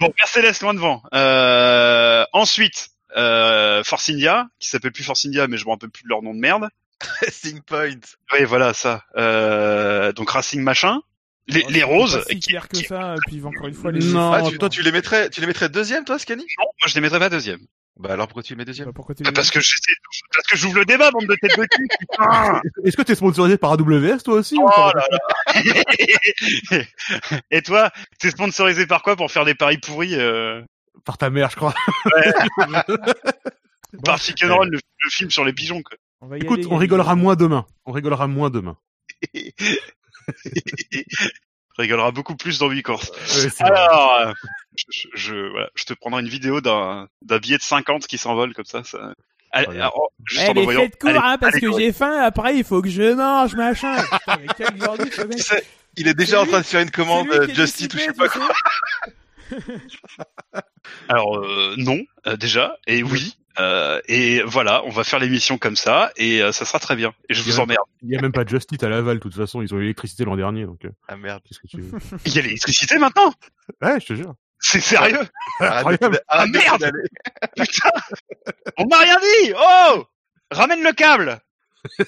Bon, Mercedes loin devant. Euh, ensuite, euh, Force India, qui s'appelle plus Force India, mais je me rappelle plus de leur nom de merde. Racing Point. Oui, voilà ça. Euh, donc Racing machin. Les, les roses. pas si qui- clair que qui- ça, et puis encore une fois, les Non, Ah, tu, toi, tu les mettrais, tu les mettrais deuxième, toi, Scani? Non, moi je les mettrais pas deuxième. Bah alors pourquoi tu les mets deuxième? Bah, Pourquoi tu les Parce que j'essaie, parce que j'ouvre le débat, bande de têtes de cul, putain. Est-ce que t'es sponsorisé par AWS toi aussi ou Oh pas? là là. Et toi, t'es sponsorisé par quoi pour faire des paris pourris euh, Par ta mère, je crois. Par Chicken Run, le, le film sur les pigeons. Quoi. On va y Écoute, aller, on rigolera moins demain. On rigolera moins demain. Rigolera beaucoup plus dans 8 courses. Ouais. Alors, euh, je, je, voilà, je te prendrai une vidéo d'un d'un billet de 50 qui s'envole comme ça. ça... Allez, Très alors, juste Eh, en faites court, Allez, hein, parce allez, que j'ai faim, après il faut que je mange, machin. Putain, mais quel ce mec. Il est déjà C'est en lui- train de faire une commande euh, est Just Eat ou je sais pas quoi. Alors euh, non, euh, déjà, et oui, euh, et voilà, on va faire l'émission comme ça, et euh, ça sera très bien. Et je vous emmerde. Il y a même pas de Just Eat à Laval, de toute façon. Ils ont eu l'électricité l'an dernier, donc euh, Ah merde. qu'est-ce que tu veux Il y a l'électricité maintenant? Ouais, je te jure. C'est sérieux? Arrête de arrête de merde. Putain On m'a rien dit Oh Ramène le câble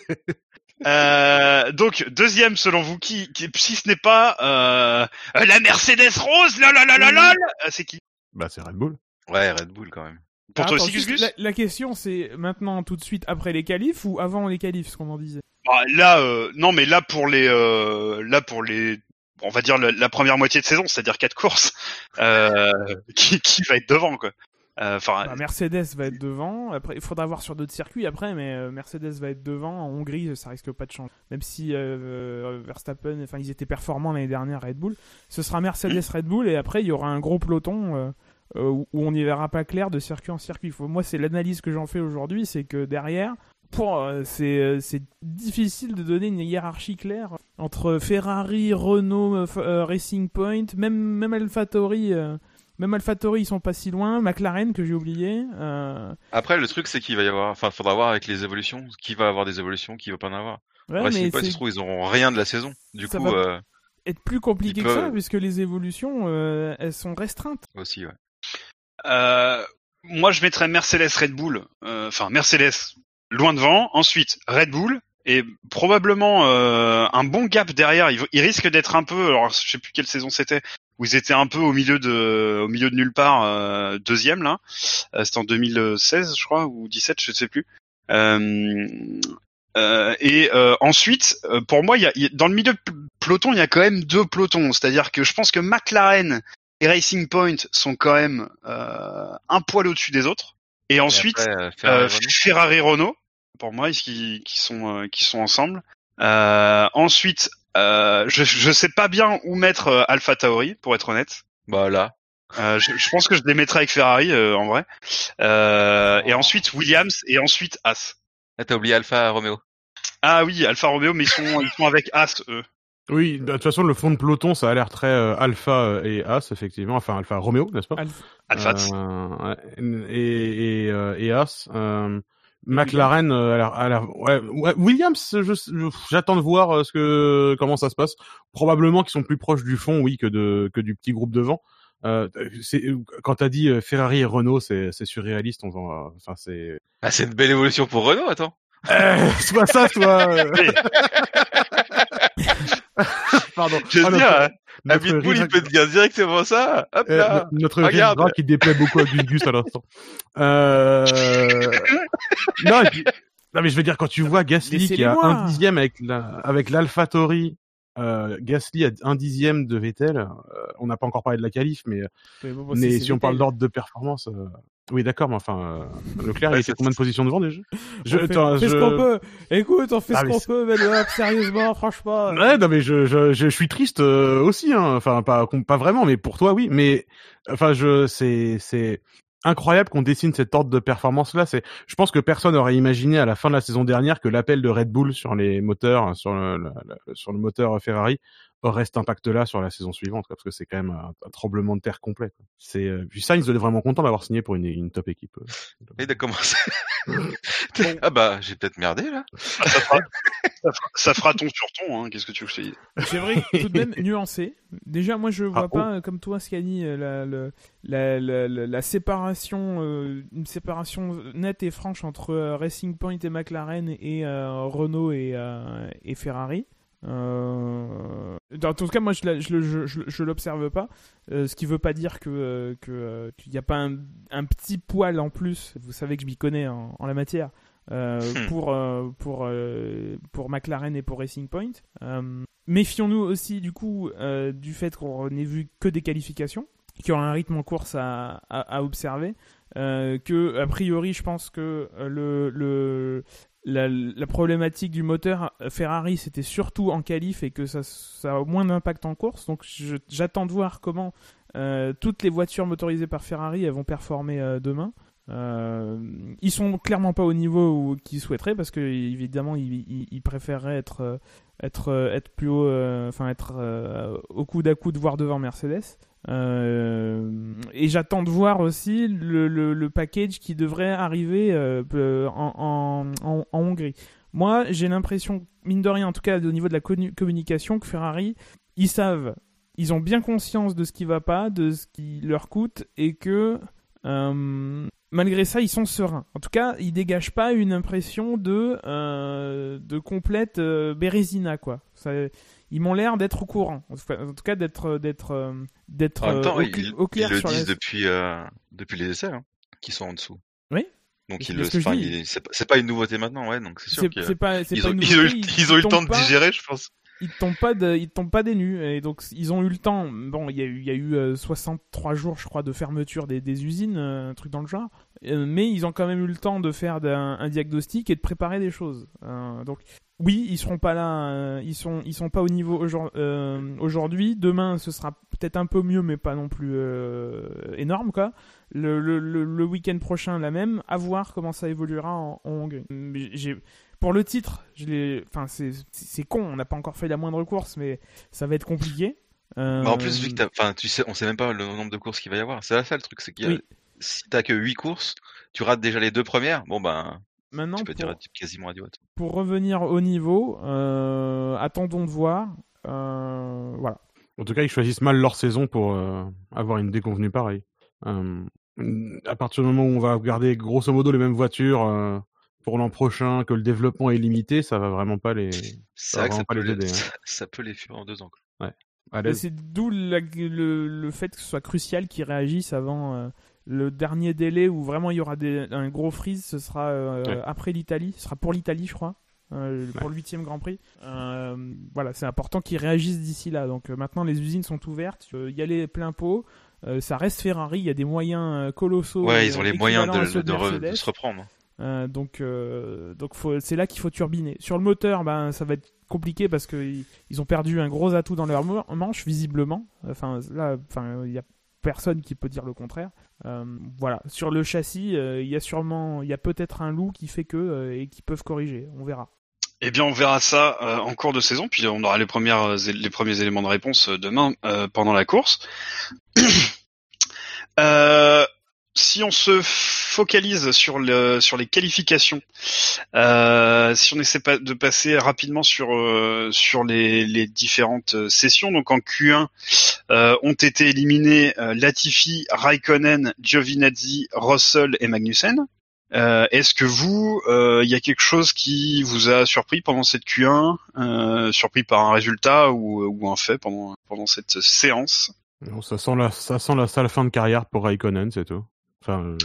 Euh, donc deuxième selon vous qui, qui si ce n'est pas euh, la Mercedes rose la la la la la la, c'est qui? Bah, c'est Red Bull. Ouais, Red Bull quand même. Pour toi aussi Gus la, la question c'est maintenant tout de suite après les qualifs ou avant les qualifs, ce qu'on en disait? Bah, là euh, non mais là pour les euh, là pour les on va dire la, la première moitié de saison c'est-à-dire quatre courses euh, qui qui va être devant quoi enfin Bah, Mercedes va être devant. Après, il faudra voir sur d'autres circuits après, mais Mercedes va être devant. En Hongrie, ça risque pas de changer. Même si Verstappen, enfin, ils étaient performants l'année dernière, Red Bull. Ce sera Mercedes, Red Bull, et après, il y aura un gros peloton où où on n'y verra pas clair de circuit en circuit. Moi, c'est l'analyse que j'en fais aujourd'hui, c'est que derrière, euh, c'est euh, c'est difficile de donner une hiérarchie claire entre Ferrari, Renault, euh, euh, Racing Point, même même AlphaTauri. euh, même AlphaTauri, ils sont pas si loin. McLaren, que j'ai oublié. Euh... Après, le truc, c'est qu'il va y avoir, enfin, faudra voir avec les évolutions, qui va avoir des évolutions, qui va pas en avoir. Ouais, Racing Point, se trouve, ils auront rien de la saison. Du Ça coup, va- euh, être plus compliqué Ils que ça, puisque les évolutions, euh, elles sont restreintes. aussi, ouais. Euh, moi, je mettrais Mercedes Red Bull. Euh, Enfin, Mercedes loin devant. Ensuite, Red Bull. Et probablement euh, un bon gap derrière. Il, il risque d'être un peu. Alors, je sais plus quelle saison c'était. Où ils étaient un peu au milieu de, au milieu de nulle part, euh, deuxième là. Euh, c'était en 2016, je crois, ou 17, je ne sais plus. Euh, et ensuite, pour moi, y y a- dans le milieu de peloton, il y a quand même deux pelotons. C'est-à-dire que je pense que McLaren et Racing Point sont quand même euh, un poil au-dessus des autres. Et ensuite, après, euh, Ferrari, euh, Renault. Ferrari Renault, pour moi, qui, qui sont euh, qui sont ensemble. Euh, ensuite, euh, je je sais pas bien où mettre Alpha Tauri, pour être honnête. Bah là. Euh, je, je pense que je les mettrais avec Ferrari euh, en vrai. Euh, et ensuite Williams et ensuite As. Là, t'as oublié Alpha Romeo. Ah oui, Alfa Romeo, mais ils sont ils sont avec As eux. Oui, de toute façon, le fond de peloton, ça a l'air très euh, Alpha euh, et As, effectivement. Enfin, Alpha Romeo, n'est-ce pas? Alpha-. Euh, ouais, et, et, euh, et As. Euh, McLaren, euh, a l'air- a l'air- ouais, ouais, Williams, j'attends de voir euh, ce que comment ça se passe. Probablement qu'ils sont plus proches du fond, oui, que de que du petit groupe devant. Euh, c'est quand t'as dit euh, Ferrari et Renault, c'est c'est surréaliste. On s'en- enfin, c'est Ah, c'est une belle évolution pour Renault, attends. euh, soit ça, soit. Pardon. Je veux Ah, dire, hein, pitbull, rire- il peut te dire directement ça. Hop Euh, là. no- notre regarde. qui déplaît beaucoup à Gus Gus à l'instant. Euh... non, puis- non, mais je veux dire, quand tu vois Gasly qui a un dixième avec la, avec l'AlphaTauri, euh, Gasly a un dixième de Vettel, euh, on n'a pas encore parlé de la qualif, mais, Mais, bon, mais c'est- si on parle d'ordre de performance, euh, oui, d'accord, mais enfin, euh, Leclerc, Ouais, il était combien de positions devant déjà je, On fait, on fait ce qu'on peut. Écoute, on fait Ah, ce qu'on peut, mais hop, sérieusement, franchement. Ouais, non mais je je je, suis triste euh, aussi hein. Enfin pas pas vraiment mais pour toi oui, mais enfin je c'est c'est incroyable qu'on dessine cette ordre de performance là, c'est je pense que personne aurait imaginé à la fin de la saison dernière que l'appel de Red Bull sur les moteurs sur le, le- le- sur le moteur Ferrari aurait cet impact-là sur la saison suivante, quoi, parce que c'est quand même un, un tremblement de terre complet. quoi. C'est euh, puis Sainz être vraiment content d'avoir signé pour une, une top équipe. euh. Et il a commencé. ah bah, j'ai peut-être merdé là. Ça fera, ça fera- ça fera ton sur ton, hein, qu'est-ce que tu veux que je te dise? C'est vrai, tout de même nuancé. Déjà, moi, je vois Ah, pas, euh, comme toi, Scani, la, la, la, la, la séparation, euh, une séparation nette et franche entre euh, Racing Point et McLaren et euh, Renault et, euh, et Ferrari. Euh, en tout cas, moi, je, la- je, le- je, je, je l'observe pas. Euh, ce qui veut pas dire que euh, que, euh, qu'il n'y a pas un, un petit poil en plus. Vous savez que je m'y connais en, en la matière. euh, Hmm. pour euh, pour euh, pour McLaren et pour Racing Point. Méfions-nous aussi du coup du fait qu'on n'ait vu que des qualifications, qu'il y aura un rythme en course à, à, à observer, que a priori je pense que le, le la, problématique du moteur Ferrari c'était surtout en qualif et que ça, a moins d'impact en course. Donc j'attends de voir comment euh, toutes les voitures motorisées par Ferrari vont performer euh, demain. Euh, ils sont clairement pas au niveau qu'ils souhaiteraient parce que évidemment ils, ils- préféreraient être euh, être plus haut, enfin être au coude à coude voire devant Mercedes. Euh, et j'attends de voir aussi le, package qui devrait arriver euh, peu- en, Hongrie. Moi, j'ai l'impression, mine de rien, en tout cas au niveau de la communication, que Ferrari, ils savent, ils ont bien conscience de ce qui va pas, de ce qui leur coûte, et que euh, malgré ça, ils sont sereins. En tout cas, ils dégagent pas une impression de euh, complète euh, bérésina, quoi. Ils m'ont l'air d'être au courant. En tout cas, d'être d'être euh, d'être même temps, euh, au, ils, au clair ils le sur disent la... depuis, euh, depuis les essais, hein, qui sont en dessous. Oui. Donc C'est ils- c'est pas- une nouveauté maintenant, ouais. Donc c'est sûr C'est que c'est pas, c'est ils pas ont, eu, le temps de digérer, je pense. ils tombent pas de, ils tombent pas des nues et donc ils ont eu le temps bon il y a eu il y a eu euh, 63 jours je crois de fermeture des, des usines euh, un truc dans le genre Euh, mais ils ont quand même eu le temps de faire un, diagnostic et de préparer des choses Euh, donc oui ils seront pas là euh, ils sont ils sont pas au niveau euh, aujourd'hui demain ce sera peut-être un peu mieux mais pas non plus euh, énorme quoi le, le, le, le week-end prochain la même à voir comment ça évoluera en, en Hongrie pour le titre, je l'ai, enfin c'est con, on n'a pas encore fait la moindre course, mais ça va être compliqué. Mais en plus, vu que enfin, tu sais, on sait même pas le nombre de courses qu'il va y avoir. C'est ça le truc, c'est qu'il y a, Oui. si t'as que 8 courses, tu rates déjà les deux premières, bon ben, maintenant tu peux pour, dire quasiment adieu. pour revenir au niveau, euh, attendons de voir. Euh, voilà. En tout cas, ils choisissent mal leur saison pour euh, avoir une déconvenue pareille. Euh, à partir du moment où on va garder grosso modo les mêmes voitures euh, pour l'an prochain, que le développement est limité, ça va vraiment pas les. C'est vrai que vraiment ça pas peut, les les, aider, hein. ça, ça peut les fuir en deux ans. quoi. c'est d'où le, le fait que ce soit crucial qu'ils réagissent avant euh, le dernier délai où vraiment il y aura des, un gros freeze. Ce sera euh, Ouais. après l'Italie. Ce sera pour l'Italie, je crois. euh, pour le huitième Grand Prix. Euh, voilà, c'est important qu'ils réagissent d'ici là. Donc euh, maintenant, les usines sont ouvertes. Euh, y aller plein pot. Ça reste Ferrari. Il y a des moyens colossaux. Ouais, ils ont les moyens de, ceux de, re- de Mercedes. se reprendre. Donc, donc c'est là qu'il faut turbiner. Sur le moteur, ben, ça va être compliqué parce qu'ils ils ont perdu un gros atout dans leur manche, visiblement. Enfin, là, enfin, il y a personne qui peut dire le contraire. Euh, voilà. Sur le châssis, euh, il y a sûrement, il y a peut-être un loup qui fait que euh, et qui peuvent corriger. On verra. Eh bien, on verra ça en cours de saison, puis on aura les premières, les premiers éléments de réponse demain pendant la course. Euh, si on se focalise sur le sur les qualifications, euh, si on essaie de passer rapidement sur euh, sur les, les différentes sessions, donc en Q1 euh, ont été éliminés euh, Latifi, Raikkonen, Giovinazzi, Russell et Magnussen. Euh, Est-ce que vous, euh, il y a quelque chose qui vous a surpris pendant cette Q1, euh, surpris par un résultat ou, ou un fait pendant pendant cette séance? Non, ça sent la, ça sent la sale fin de carrière pour Raikkonen, c'est tout. Enfin, euh,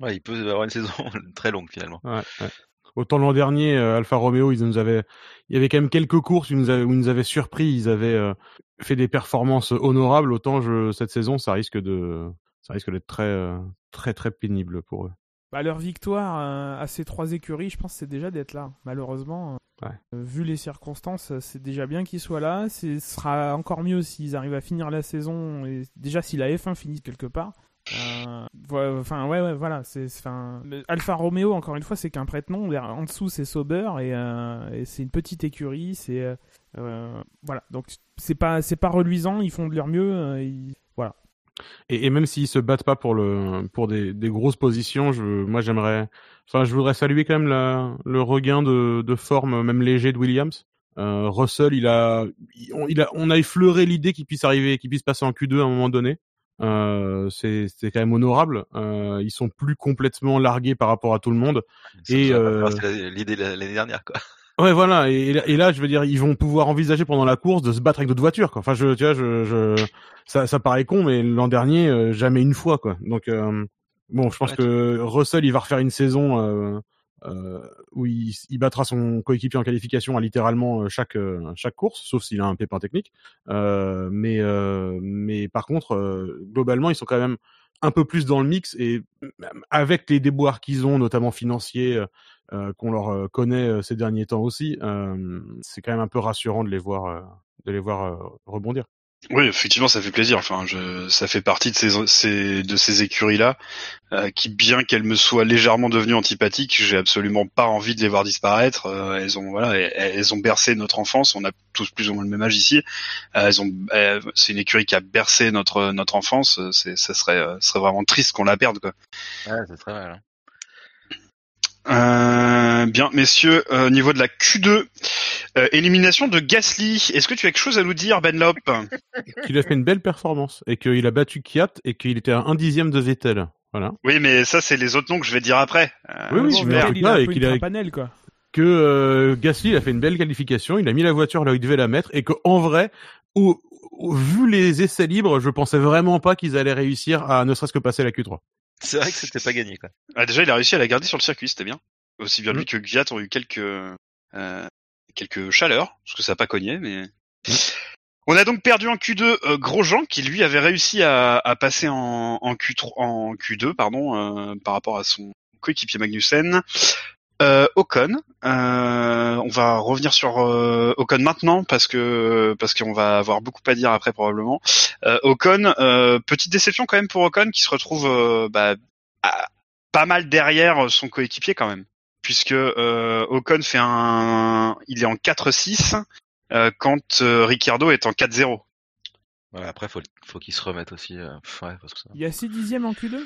Ouais, il peut avoir une saison très longue finalement. ouais, ouais. Autant l'an dernier, euh, Alfa Romeo, ils nous avaient, il y avait quand même quelques courses où ils nous avaient, où ils nous avaient surpris, ils avaient euh, fait des performances honorables. Autant je, cette saison, ça risque de, ça risque d'être très, euh, très, très pénible pour eux. Bah, leur victoire euh, à ces trois écuries, je pense, c'est déjà d'être là. Malheureusement, euh, Ouais. euh, vu les circonstances, c'est déjà bien qu'ils soient là. C'est- Ce sera encore mieux s'ils arrivent à finir la saison. Et déjà, si la F1 finit quelque part. Euh, Enfin, ouais, voilà. C'est, enfin, Alfa Romeo, encore une fois, c'est qu'un prête-nom. En dessous, c'est Sauber et, euh, et c'est une petite écurie. C'est euh, voilà. Donc c'est pas, pas reluisant. Ils font de leur mieux. voilà. Et, même s'ils se battent pas pour le pour des, grosses positions, je, moi j'aimerais, enfin je voudrais saluer quand même le regain de, forme même léger de Williams. Russell, il a, on a effleuré l'idée qu'il puisse arriver, qu'il puisse passer en Q2 à un moment donné. Euh, c'est c'est quand même honorable. Euh, ils sont plus complètement largués par rapport à tout le monde. Ça, Et, euh, l'idée l'année dernière, quoi. Ouais, voilà. Et, et là- je veux dire, ils vont pouvoir envisager pendant la course de se battre avec d'autres voitures. Quoi. Enfin, je, tu vois, je, je, ça, ça paraît con, mais l'an dernier, euh, jamais une fois, quoi. Donc, euh, bon, je pense Ouais, que Russell, il va refaire une saison euh, où il, il battra son coéquipier en qualification à littéralement euh, chaque euh, chaque course, sauf s'il a un pépin technique. Euh, mais euh, mais par contre, euh, globalement, ils sont quand même un peu plus dans le mix et avec les déboires qu'ils ont, notamment financiers. euh, euh, qu'on leur euh, connaît euh, ces derniers temps aussi, euh, c'est quand même un peu rassurant de les voir, euh, de les voir euh, rebondir. Oui, effectivement, ça fait plaisir. Enfin, je, ça fait partie de ces, de ces écuries-là, euh, qui, bien qu'elles me soient légèrement devenues antipathiques, j'ai absolument pas envie de les voir disparaître. Euh, elles ont, voilà, elles, ont bercé notre enfance. On a tous plus ou moins le même âge ici. Euh, c'est une écurie qui a bercé notre notre enfance. C'est, ça serait, vraiment triste qu'on la perde, quoi. C'est. Euh, bien, messieurs, euh, au niveau de la Q2, euh, élimination de Gasly. Est-ce que tu as quelque chose à nous dire, Ben Lop Qu'il a fait une belle performance et qu'il a battu Kiat et qu'il était à un dixième de Vettel. Voilà. Oui, mais ça, c'est les autres noms que je vais dire après. Euh, Oui, oui, Bon, mais Vettel, il a un et qu'il une a- trapanelle, quoi. Que euh, Gasly il a fait une belle qualification, il a mis la voiture là où il devait la mettre et que en vrai, au, au- vu les essais libres, je pensais vraiment pas qu'ils allaient réussir à ne serait-ce que passer la Q3. C'est vrai que c'était pas gagné, quoi. Ah, déjà, il a réussi à la garder sur le circuit, c'était bien. Aussi bien lui Mm. que Gviat ont eu quelques euh, quelques chaleurs, parce que ça a pas cogné, mais. On a donc perdu en Q2 euh, Grosjean qui lui avait réussi à, à passer en, en Q3 en Q2 pardon euh, par rapport à son coéquipier Magnussen. Euh, Ocon, euh, on va revenir sur euh, Ocon maintenant parce que parce qu'on va avoir beaucoup à dire après probablement. Euh, Ocon, euh, petite déception quand même pour Ocon qui se retrouve euh, bah, à- pas mal derrière son coéquipier quand même, puisque euh, Ocon fait un, il est en 4-6 euh, quand euh, Ricciardo est en 4-0. Voilà, après, faut, faut qu'ils se remettent aussi. euh, ouais, parce que ça... Il y a 6 dixièmes en Q2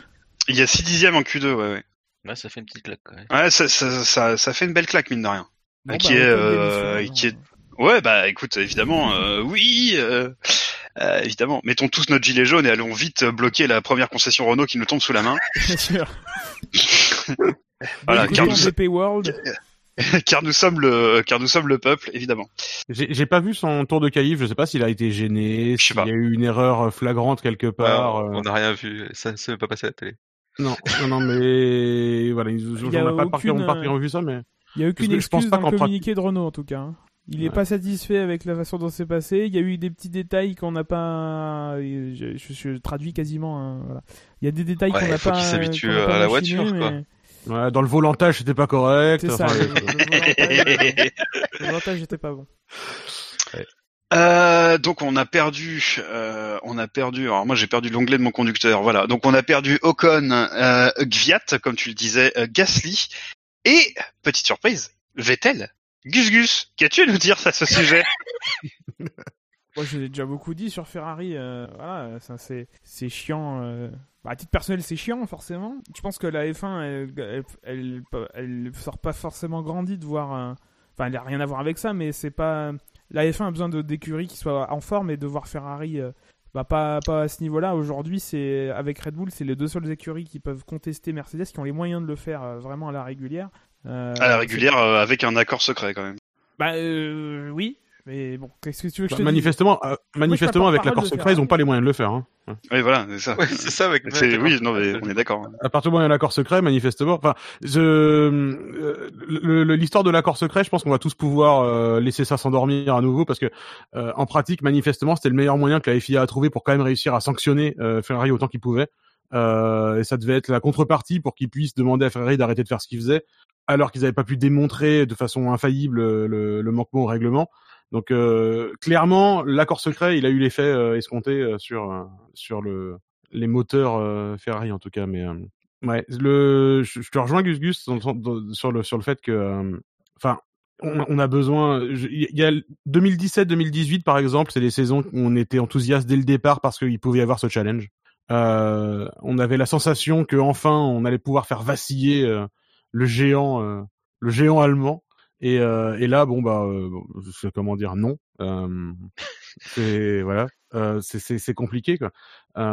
Il y a 6 dixièmes en Q2, ouais, ouais. Ouais, ça fait une petite claque, quand même. Ouais, ça, ça, ça, ça fait une belle claque mine de rien. Bon, qui bah, est, euh, qui est-. Ouais, bah écoute, évidemment, euh, oui, euh, euh, évidemment. Mettons tous notre gilet jaune et allons vite bloquer la première concession Renault qui nous tombe sous la main. Bien sûr. Voilà, car nous, World. car nous sommes le, car nous sommes le peuple, évidemment. J'ai j'ai pas vu son tour de qualif, je sais pas s'il a été gêné, s'il y a eu une erreur flagrante quelque Ouais, part. on euh, on n'a rien vu. Ça, ça n'est pas passé à la télé. Non, non, non, mais voilà, ils Il on n'a pas parti, on aucune, pas pris en vue ça, mais Il n'y a aucune que je pense excuse pas dans le communiqué de Renault en tout cas. hein. Il n'est Ouais. pas satisfait avec la façon dont c'est passé. Il y a eu des petits détails qu'on n'a pas. Je, je, je traduis quasiment. hein, voilà. Il y a des détails Ouais, qu'on n'a faut pas. qu'il s'habitue qu'on n'a pas à la machinés, voiture, quoi. mais ouais, dans le volantage c'était pas correct. Ça. Le, euh, le volantage, le volantage n'était pas bon. Euh, donc on a perdu, euh, on a perdu. Alors moi j'ai perdu l'onglet de mon conducteur. Voilà. Donc on a perdu Ocon, euh, Gviat, comme tu le disais, euh, Gasly et petite surprise, Vettel. Gus Gus, qu'as-tu à nous dire à ce sujet? Moi, j'ai déjà beaucoup dit sur Ferrari. voilà, c'est c'est chiant. Bah, à titre personnel, c'est chiant forcément. Je pense que la F1, elle, elle, elle, elle sort pas forcément grandi de voir. Enfin, elle a rien à voir avec ça, mais c'est pas. La F1 a besoin d'écuries qui soient en forme et de voir Ferrari. euh, bah, pas, pas à ce niveau-là. Aujourd'hui, c'est avec Red Bull, c'est les deux seules écuries qui peuvent contester Mercedes, qui ont les moyens de le faire euh, vraiment à la régulière. Euh, À la régulière, euh, avec un accord secret quand même. Bah euh, oui, mais bon, qu'est-ce que tu veux que je bah, te dise manifestement, euh, manifestement avec l'accord de secret, ils ont pas les moyens de le faire. Hein. Oui, voilà, c'est ça. Ouais, c'est ça avec C'est- oui, hein. non, mais on est d'accord. À partir du moment où il y a l'accord secret, manifestement, enfin, je, euh, l'histoire de l'accord secret, je pense qu'on va tous pouvoir euh, laisser ça s'endormir à nouveau parce que euh, en pratique, manifestement, c'était le meilleur moyen que la FIA a trouvé pour quand même réussir à sanctionner euh, Ferrari autant qu'il pouvait. Euh, et ça devait être la contrepartie pour qu'ils puissent demander à Ferrari d'arrêter de faire ce qu'ils faisaient, alors qu'ils n'avaient pas pu démontrer de façon infaillible le, le manquement au règlement. Donc euh, clairement, l'accord secret, il a eu l'effet euh, escompté euh, sur sur le les moteurs Ferrari en tout cas. Mais ouais, le, je, te rejoins Gus Gus sur le sur le fait que, enfin, on, a besoin. Il y a 2017-2018 par exemple, c'est des saisons où on était enthousiaste dès le départ parce qu'il pouvait y avoir ce challenge. On avait la sensation que enfin on allait pouvoir faire vaciller le géant, le géant allemand. Et, euh, et là, bon bah, euh, bon, je sais comment dire, non. Euh, c'est voilà, c'est compliqué quoi.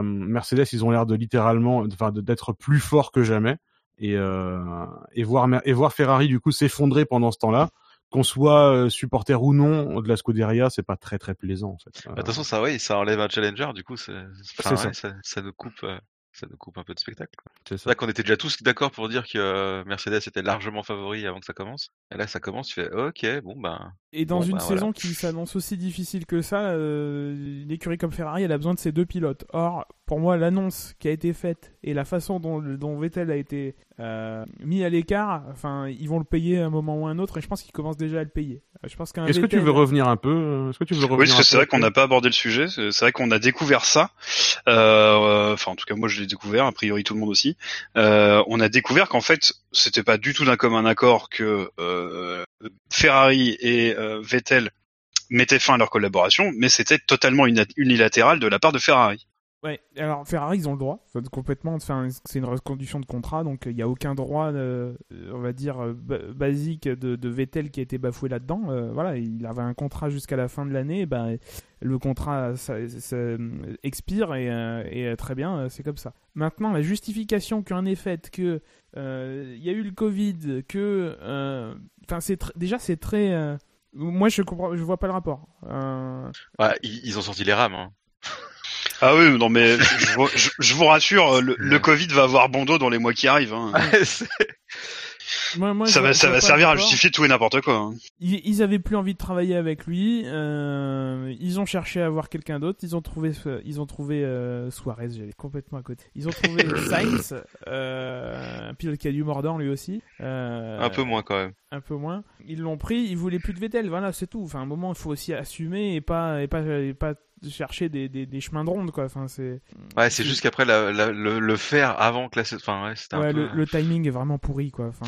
Mercedes, ils ont l'air de littéralement, enfin, d'être plus forts que jamais. Et euh, et voir Mer- et voir Ferrari du coup s'effondrer pendant ce temps-là, qu'on soit supporter ou non de la Scuderia, c'est pas très très plaisant en fait. Bah, De toute façon, ça, oui, ça enlève un challenger, du coup, enfin. Ça, nous coupe, euh, ça nous coupe un peu de spectacle. c'est ça. qu'on était déjà tous d'accord pour dire que euh, Mercedes était largement favori avant que ça commence. Et là, ça commence, tu fais, ok, bon, ben, Et dans Bon, une voilà. saison qui s'annonce aussi difficile que ça, euh, une écurie comme Ferrari, elle a besoin de ses deux pilotes. Or, pour moi, l'annonce qui a été faite et la façon dont, dont Vettel a été euh, mis à l'écart, enfin, ils vont le payer à un moment ou à un autre, et je pense qu'ils commencent déjà à le payer. Je pense qu'un Est-ce que tu veux revenir un peu euh, Est-ce que tu veux revenir Oui, parce que c'est vrai qu'on n'a pas abordé le sujet. C'est vrai qu'on a découvert ça. Euh, Enfin, en tout cas, moi, je l'ai découvert. A priori, tout le monde aussi. Euh, on a découvert qu'en fait, c'était pas du tout d'un commun accord que euh, Ferrari et euh, Vettel mettaient fin à leur collaboration, mais c'était totalement uni- unilatéral de la part de Ferrari. Ouais, alors Ferrari, ils ont le droit, complètement, c'est une reconduction de contrat, donc il n'y a aucun droit, euh, on va dire, euh, ba- basique de, Vettel qui a été bafoué là-dedans. Euh, voilà, il avait un contrat jusqu'à la fin de l'année, ben, le contrat euh, expire et, euh, euh, très bien, euh, c'est comme ça. Maintenant, la justification qui en est faite que euh, il y a eu le Covid, que, euh, enfin, c'est déjà c'est très, euh, moi je comprends, je vois pas le rapport. Euh, ils ont sorti les rames. Hein. Ah oui, non mais je, je vous- je- je vous rassure, le, le. Covid va avoir bon dos dans les mois qui arrivent. hein. Moi- moi, ça va, ça va servir à justifier tout et n'importe quoi. hein. Ils, ils avaient plus envie de travailler avec lui. euh, ils ont cherché à avoir quelqu'un d'autre. Ils ont trouvé, ce- ils ont trouvé euh, Suarez. J'allais complètement à côté. Ils ont trouvé Sainz, euh, un pilote qui a du mordant lui aussi. euh, Un peu moins quand même. un peu moins. Ils l'ont pris. Ils voulaient plus de Vettel. Voilà, c'est tout. Enfin, à un moment, il faut aussi assumer et pas et pas et pas chercher des, des, des chemins de ronde quoi. Enfin, c'est. Ouais, c'est juste qu'après la- la- le, le faire avant que la. Enfin, ouais, c'était un Ouais, peu. le, le timing est vraiment pourri, quoi. Enfin,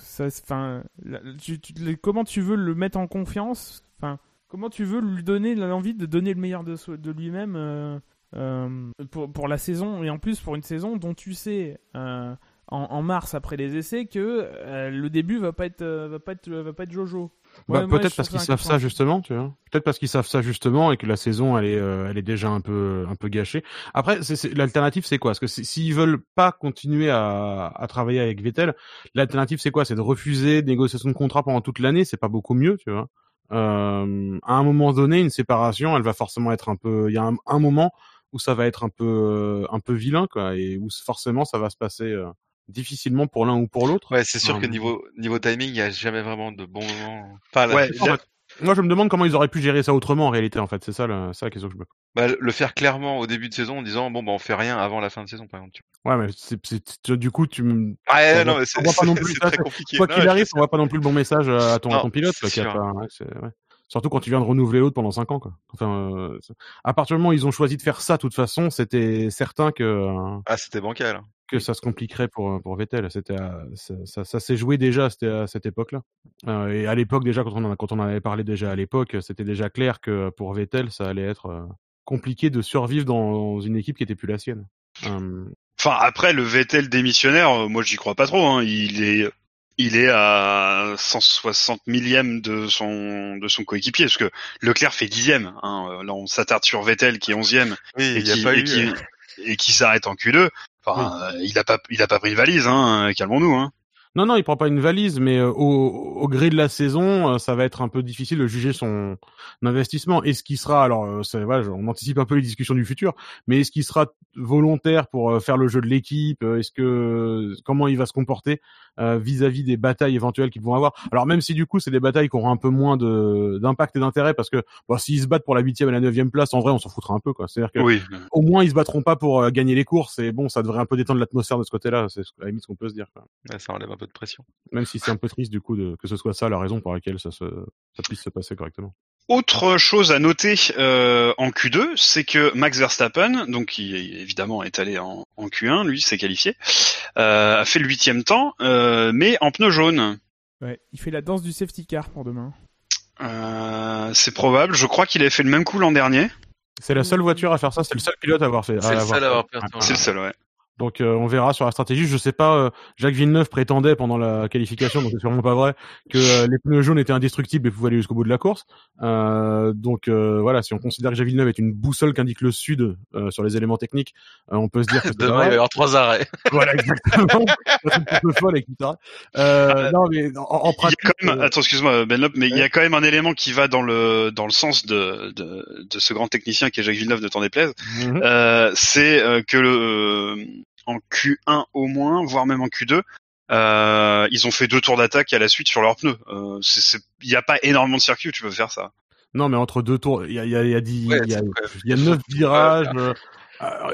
ça, enfin, la- tu- tu- le- comment tu veux le mettre en confiance? Enfin, comment tu veux lui donner l'envie de donner le meilleur de, de lui-même euh, euh, pour, pour la saison? Et en plus pour une saison dont tu sais euh, en, en mars après les essais que le début va pas être va pas être va pas être Jojo. Bah, peut-être parce qu'ils savent ça justement, tu vois. Peut-être parce qu'ils savent ça justement et que la saison elle est euh, elle est déjà un peu un peu gâchée. Après, l'alternative c'est quoi? Parce que s'ils veulent pas continuer à, à travailler avec Vettel, l'alternative c'est quoi? C'est de refuser des négociations de contrat pendant toute l'année. C'est pas beaucoup mieux, tu vois. Euh, à un moment donné, une séparation, elle va forcément être un peu. Il y a un, un moment où ça va être un peu un peu vilain, quoi, et où forcément ça va se passer euh, difficilement pour l'un ou pour l'autre. Ouais, c'est sûr que Euh, niveau niveau timing, il y a jamais vraiment de. Enfin, Ouais, En là- fait, moi, je me demande comment ils auraient pu gérer ça autrement en réalité. En fait, c'est ça, la, c'est la question que je me. bah, le faire clairement au début de saison en disant bon bah on fait rien avant la fin de saison par exemple. tu Ouais, mais c'est, du coup, tu, me- On non, voit- mais c'est on voit pas non plus ça, quoi qu'il arrive, on voit pas non plus le bon message à ton, à ton pilote. a pas- ouais, ouais. Surtout quand tu viens de renouveler l'autre pendant 5 ans, quoi. Enfin, euh, à partir du moment où ils ont choisi de faire ça, de toute façon, c'était certain que euh, Ah, c'était bancal. hein. que ça se compliquerait pour pour Vettel. C'était ça, ça, ça s'est joué déjà, à cette époque-là. Euh, et à l'époque déjà, quand on en quand on en avait parlé déjà à l'époque, c'était déjà clair que pour Vettel, ça allait être euh, compliqué de survivre dans une équipe qui était plus la sienne. Euh, Enfin, après le Vettel démissionnaire, euh, moi j'y crois pas trop. Hein. Il est, il est à 160 millième de son de son coéquipier, parce que Leclerc fait dixième. Hein. Euh, Là, on s'attarde sur Vettel qui est onzième Oui, et qui, et eu. qui, euh, et qui s'arrête en Q2. Enfin, euh, il a pas, il a pas pris de valise. Hein. Calmons-nous. Hein. Non, non, il prend pas une valise, mais euh, au, au gré de la saison, euh, ça va être un peu difficile de juger son investissement. Est-ce qu'il sera, alors, euh, c'est- voilà, on anticipe un peu les discussions du futur, mais est-ce qu'il sera volontaire pour euh, faire le jeu de l'équipe Euh, Est-ce que comment il va se comporter euh, vis-à-vis des batailles éventuelles qu'ils vont avoir? Alors même si du coup c'est des batailles qui auront un peu moins de d'impact et d'intérêt, parce que bon, s'ils se battent pour la huitième et la neuvième place, en vrai, on s'en foutra un peu, quoi. C'est-à-dire que Oui. au moins ils se battront pas pour euh, gagner les courses, et bon, ça devrait un peu détendre l'atmosphère de ce côté-là. C'est à la limite ce qu'on peut se dire. Quoi. ouais, ça enlève un peu de pression. Même si c'est un peu triste du coup de, que ce soit ça la raison pour laquelle ça, se, ça puisse se passer correctement. autre chose à noter euh, en Q2, c'est que Max Verstappen, donc qui évidemment est allé en, en Q1, lui s'est qualifié, euh, a fait le huitième temps, euh, mais en pneu jaune. Ouais, il fait la danse du safety car pour demain. Euh, c'est probable. Je crois qu'il avait fait le même coup l'an dernier. C'est la seule voiture à faire ça, c'est le seul pilote à avoir fait. C'est le l'avoir seul à fait. avoir. Ouais. C'est le seul, ouais. Donc euh, on verra sur la stratégie. Je sais pas. euh, Jacques Villeneuve prétendait pendant la qualification, donc c'est sûrement pas vrai, que euh, les pneus jaunes étaient indestructibles et pouvaient aller jusqu'au bout de la course. Euh, donc euh, voilà, si on considère que Jacques Villeneuve est une boussole qu'indique le sud euh, sur les éléments techniques, euh, on peut se dire que Demain, il va y avoir trois arrêts. Voilà, exactement. C'est un peu folle. Euh, non, mais en, en Il y a pratique, quand même, attends, excuse-moi, Benlop, mais il y a quand même un élément qui va dans le dans le sens de de, de ce grand technicien qui est Jacques Villeneuve, de t'en déplaise. mhm. Euh, c'est euh, que le en Q1 au moins, voire même en Q2, euh, ils ont fait deux tours d'attaque à la suite sur leurs pneus. Euh, Il n'y a pas énormément de circuits où tu peux faire ça. non, mais entre deux tours, il y a, y a, il y a, dix- Ouais, il y a, c'est- ouais. il y a neuf virages. euh,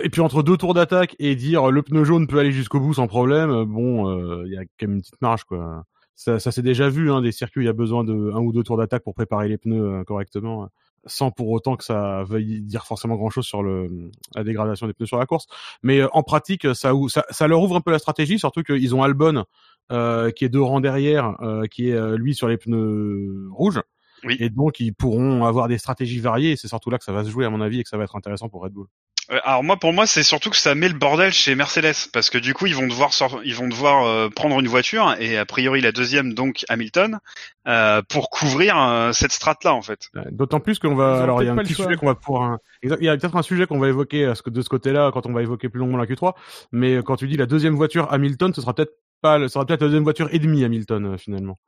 et puis entre deux tours d'attaque et dire le pneu jaune peut aller jusqu'au bout sans problème, bon, euh, il y a quand même une petite marge quoi. Ça, ça s'est déjà vu, hein, des circuits, il y a besoin de un ou deux tours d'attaque pour préparer les pneus euh, correctement, euh, sans pour autant que ça veuille dire forcément grand chose sur le la dégradation des pneus sur la course. Mais euh, en pratique, ça, ça, ça leur ouvre un peu la stratégie, surtout qu'ils ont Albon euh, qui est deux rangs derrière, euh, qui est euh, lui sur les pneus rouges. Oui. Et donc ils pourront avoir des stratégies variées. et C'est surtout là que ça va se jouer à mon avis et que ça va être intéressant pour Red Bull. Euh, Alors moi, pour moi, c'est surtout que ça met le bordel chez Mercedes parce que du coup, ils vont devoir sor- ils vont devoir euh, prendre une voiture et a priori la deuxième, donc Hamilton, euh, pour couvrir euh, cette strate là en fait. D'autant plus qu'on va. Alors il y a peut-être un petit sujet qu'on va pouvoir. Exact- Il y a peut-être un sujet qu'on va évoquer à ce que- de ce côté-là quand on va évoquer plus longuement la Q3. Mais quand tu dis la deuxième voiture Hamilton, ce sera peut-être pas, le- ce sera peut-être la deuxième voiture et demie Hamilton finalement.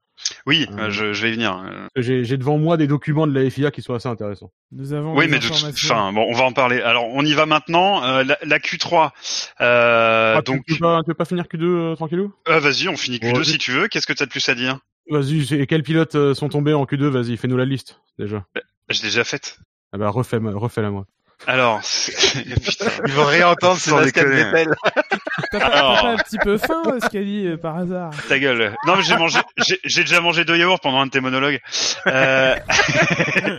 Oui, Euh, euh, je, je vais y venir. que J'ai j'ai devant moi des documents de la FIA qui sont assez intéressants. Nous avons Oui, mais de enfin, bon, on va en parler. Alors, on y va maintenant. Euh, la, la Q3. Euh, Ah, tu- donc, tu, veux pas, tu veux pas finir Q2 euh, tranquillou? Euh, vas-y, on finit Q2 Bon, si tu veux. Qu'est-ce que t'as de plus à dire? Vas-y, quels pilotes sont tombés en Q2 Vas-y, fais-nous la liste déjà. Je l'ai déjà faite. Ah bah refais, refais-la moi. Alors, c'est- putain. Il va réentendre Sébastien déconner. Vettel. T'as pas, Alors. pas un petit peu faim, euh, Scali, euh, par hasard Ta gueule. Non, mais j'ai mangé, j'ai j'ai déjà mangé deux yaourts pendant un de tes monologues. Euh...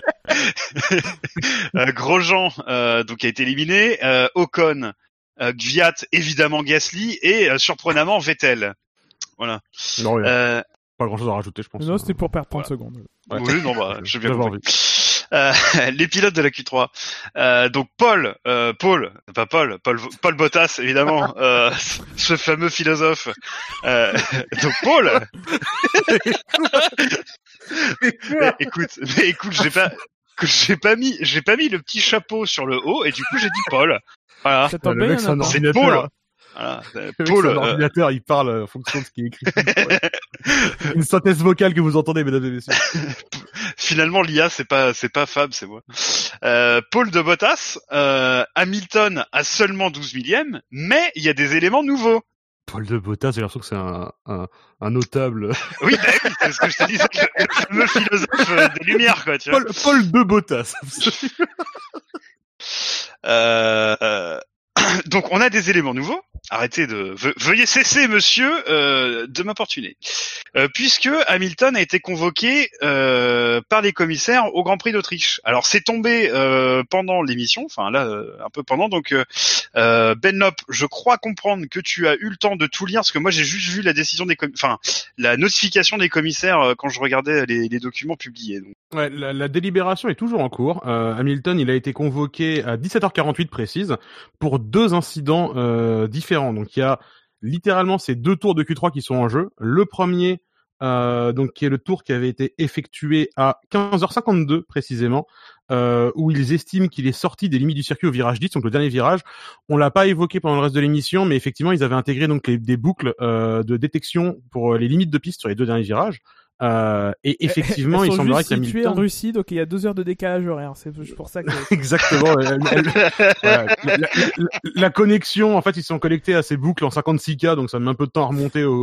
euh, Grosjean, euh, donc a été éliminé. Euh, Ocon, euh, Gviat, évidemment Gasly et euh, surprenamment Vettel. Voilà. Non, il y a Euh, pas grand chose à rajouter, je pense. Non, c'était pour perdre 30 Voilà. secondes. Ouais. Oui, non, bah, j'ai bien compris. Euh, les pilotes de la Q3. Euh, donc Paul, euh, Paul, pas Paul, Paul, Paul Bottas évidemment, euh, ce fameux philosophe. Euh, donc Paul. Mais écoute, mais écoute, j'ai pas, j'ai pas mis, j'ai pas mis le petit chapeau sur le haut et du coup j'ai dit Paul. Voilà. C'est. Paul. Voilà. Paul. euh, ordinateur, il parle en fonction de ce qui est écrit. Une synthèse vocale que vous entendez, mesdames et messieurs. finalement l'IA c'est pas c'est pas Fab c'est moi. Euh, Paul de Bottas, euh, Hamilton a seulement 12 millième, mais il y a des éléments nouveaux. Paul de Bottas, j'ai l'impression que c'est un, un, un notable. Oui, bah oui, c'est ce que je te disais, le, le fameux philosophe euh, des Lumières quoi. Tu vois. Paul, Paul de Bottas. Euh, euh, donc on a des éléments nouveaux. Arrêtez de ve- veuillez cesser monsieur euh, de m'importuner. Euh, puisque Hamilton a été convoqué euh, par les commissaires au Grand Prix d'Autriche. Alors c'est tombé pendant l'émission, enfin là un peu pendant. Donc euh, euh, Benlop, je crois comprendre que tu as eu le temps de tout lire, parce que moi j'ai juste vu la décision des, enfin la notification des commissaires quand je regardais les, documents publiés. La, délibération est toujours en cours. Hamilton, il a été convoqué à 17h48 précise pour deux incidents euh, différents. Donc il y a littéralement ces deux tours de Q3 qui sont en jeu. Le premier, euh, donc qui est le tour qui avait été effectué à 15h52 précisément, euh, où ils estiment qu'il est sorti des limites du circuit au virage 10, donc le dernier virage. On l'a pas évoqué pendant le reste de l'émission, mais effectivement ils avaient intégré donc des boucles de détection pour les limites de piste sur les deux derniers virages. Euh, et effectivement, Elles il sont semblerait juste que situées en Hamilton... Russie, donc il y a deux heures de décalage horaire. C'est pour ça que. Exactement. elle- elle- voilà. la, la- la- la connexion, en fait, ils sont connectés à ces boucles en 56K, donc ça met un peu de temps à remonter au,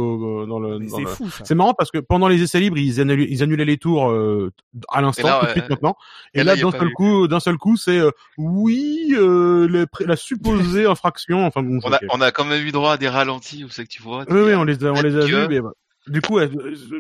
au- dans le. C'est le- fou. C'est marrant parce que pendant les essais libres, ils annulaient, ils annulaient les tours euh, à l'instant, tout de suite maintenant. Et, Et là, là, y a d'un seul eu. coup, d'un seul coup, c'est euh, oui, euh, la supposée infraction. Enfin bon, On a, on a quand même eu droit à des ralentis, où c'est que tu vois. Oui, oui, on les a, on les a vus, mais, du coup,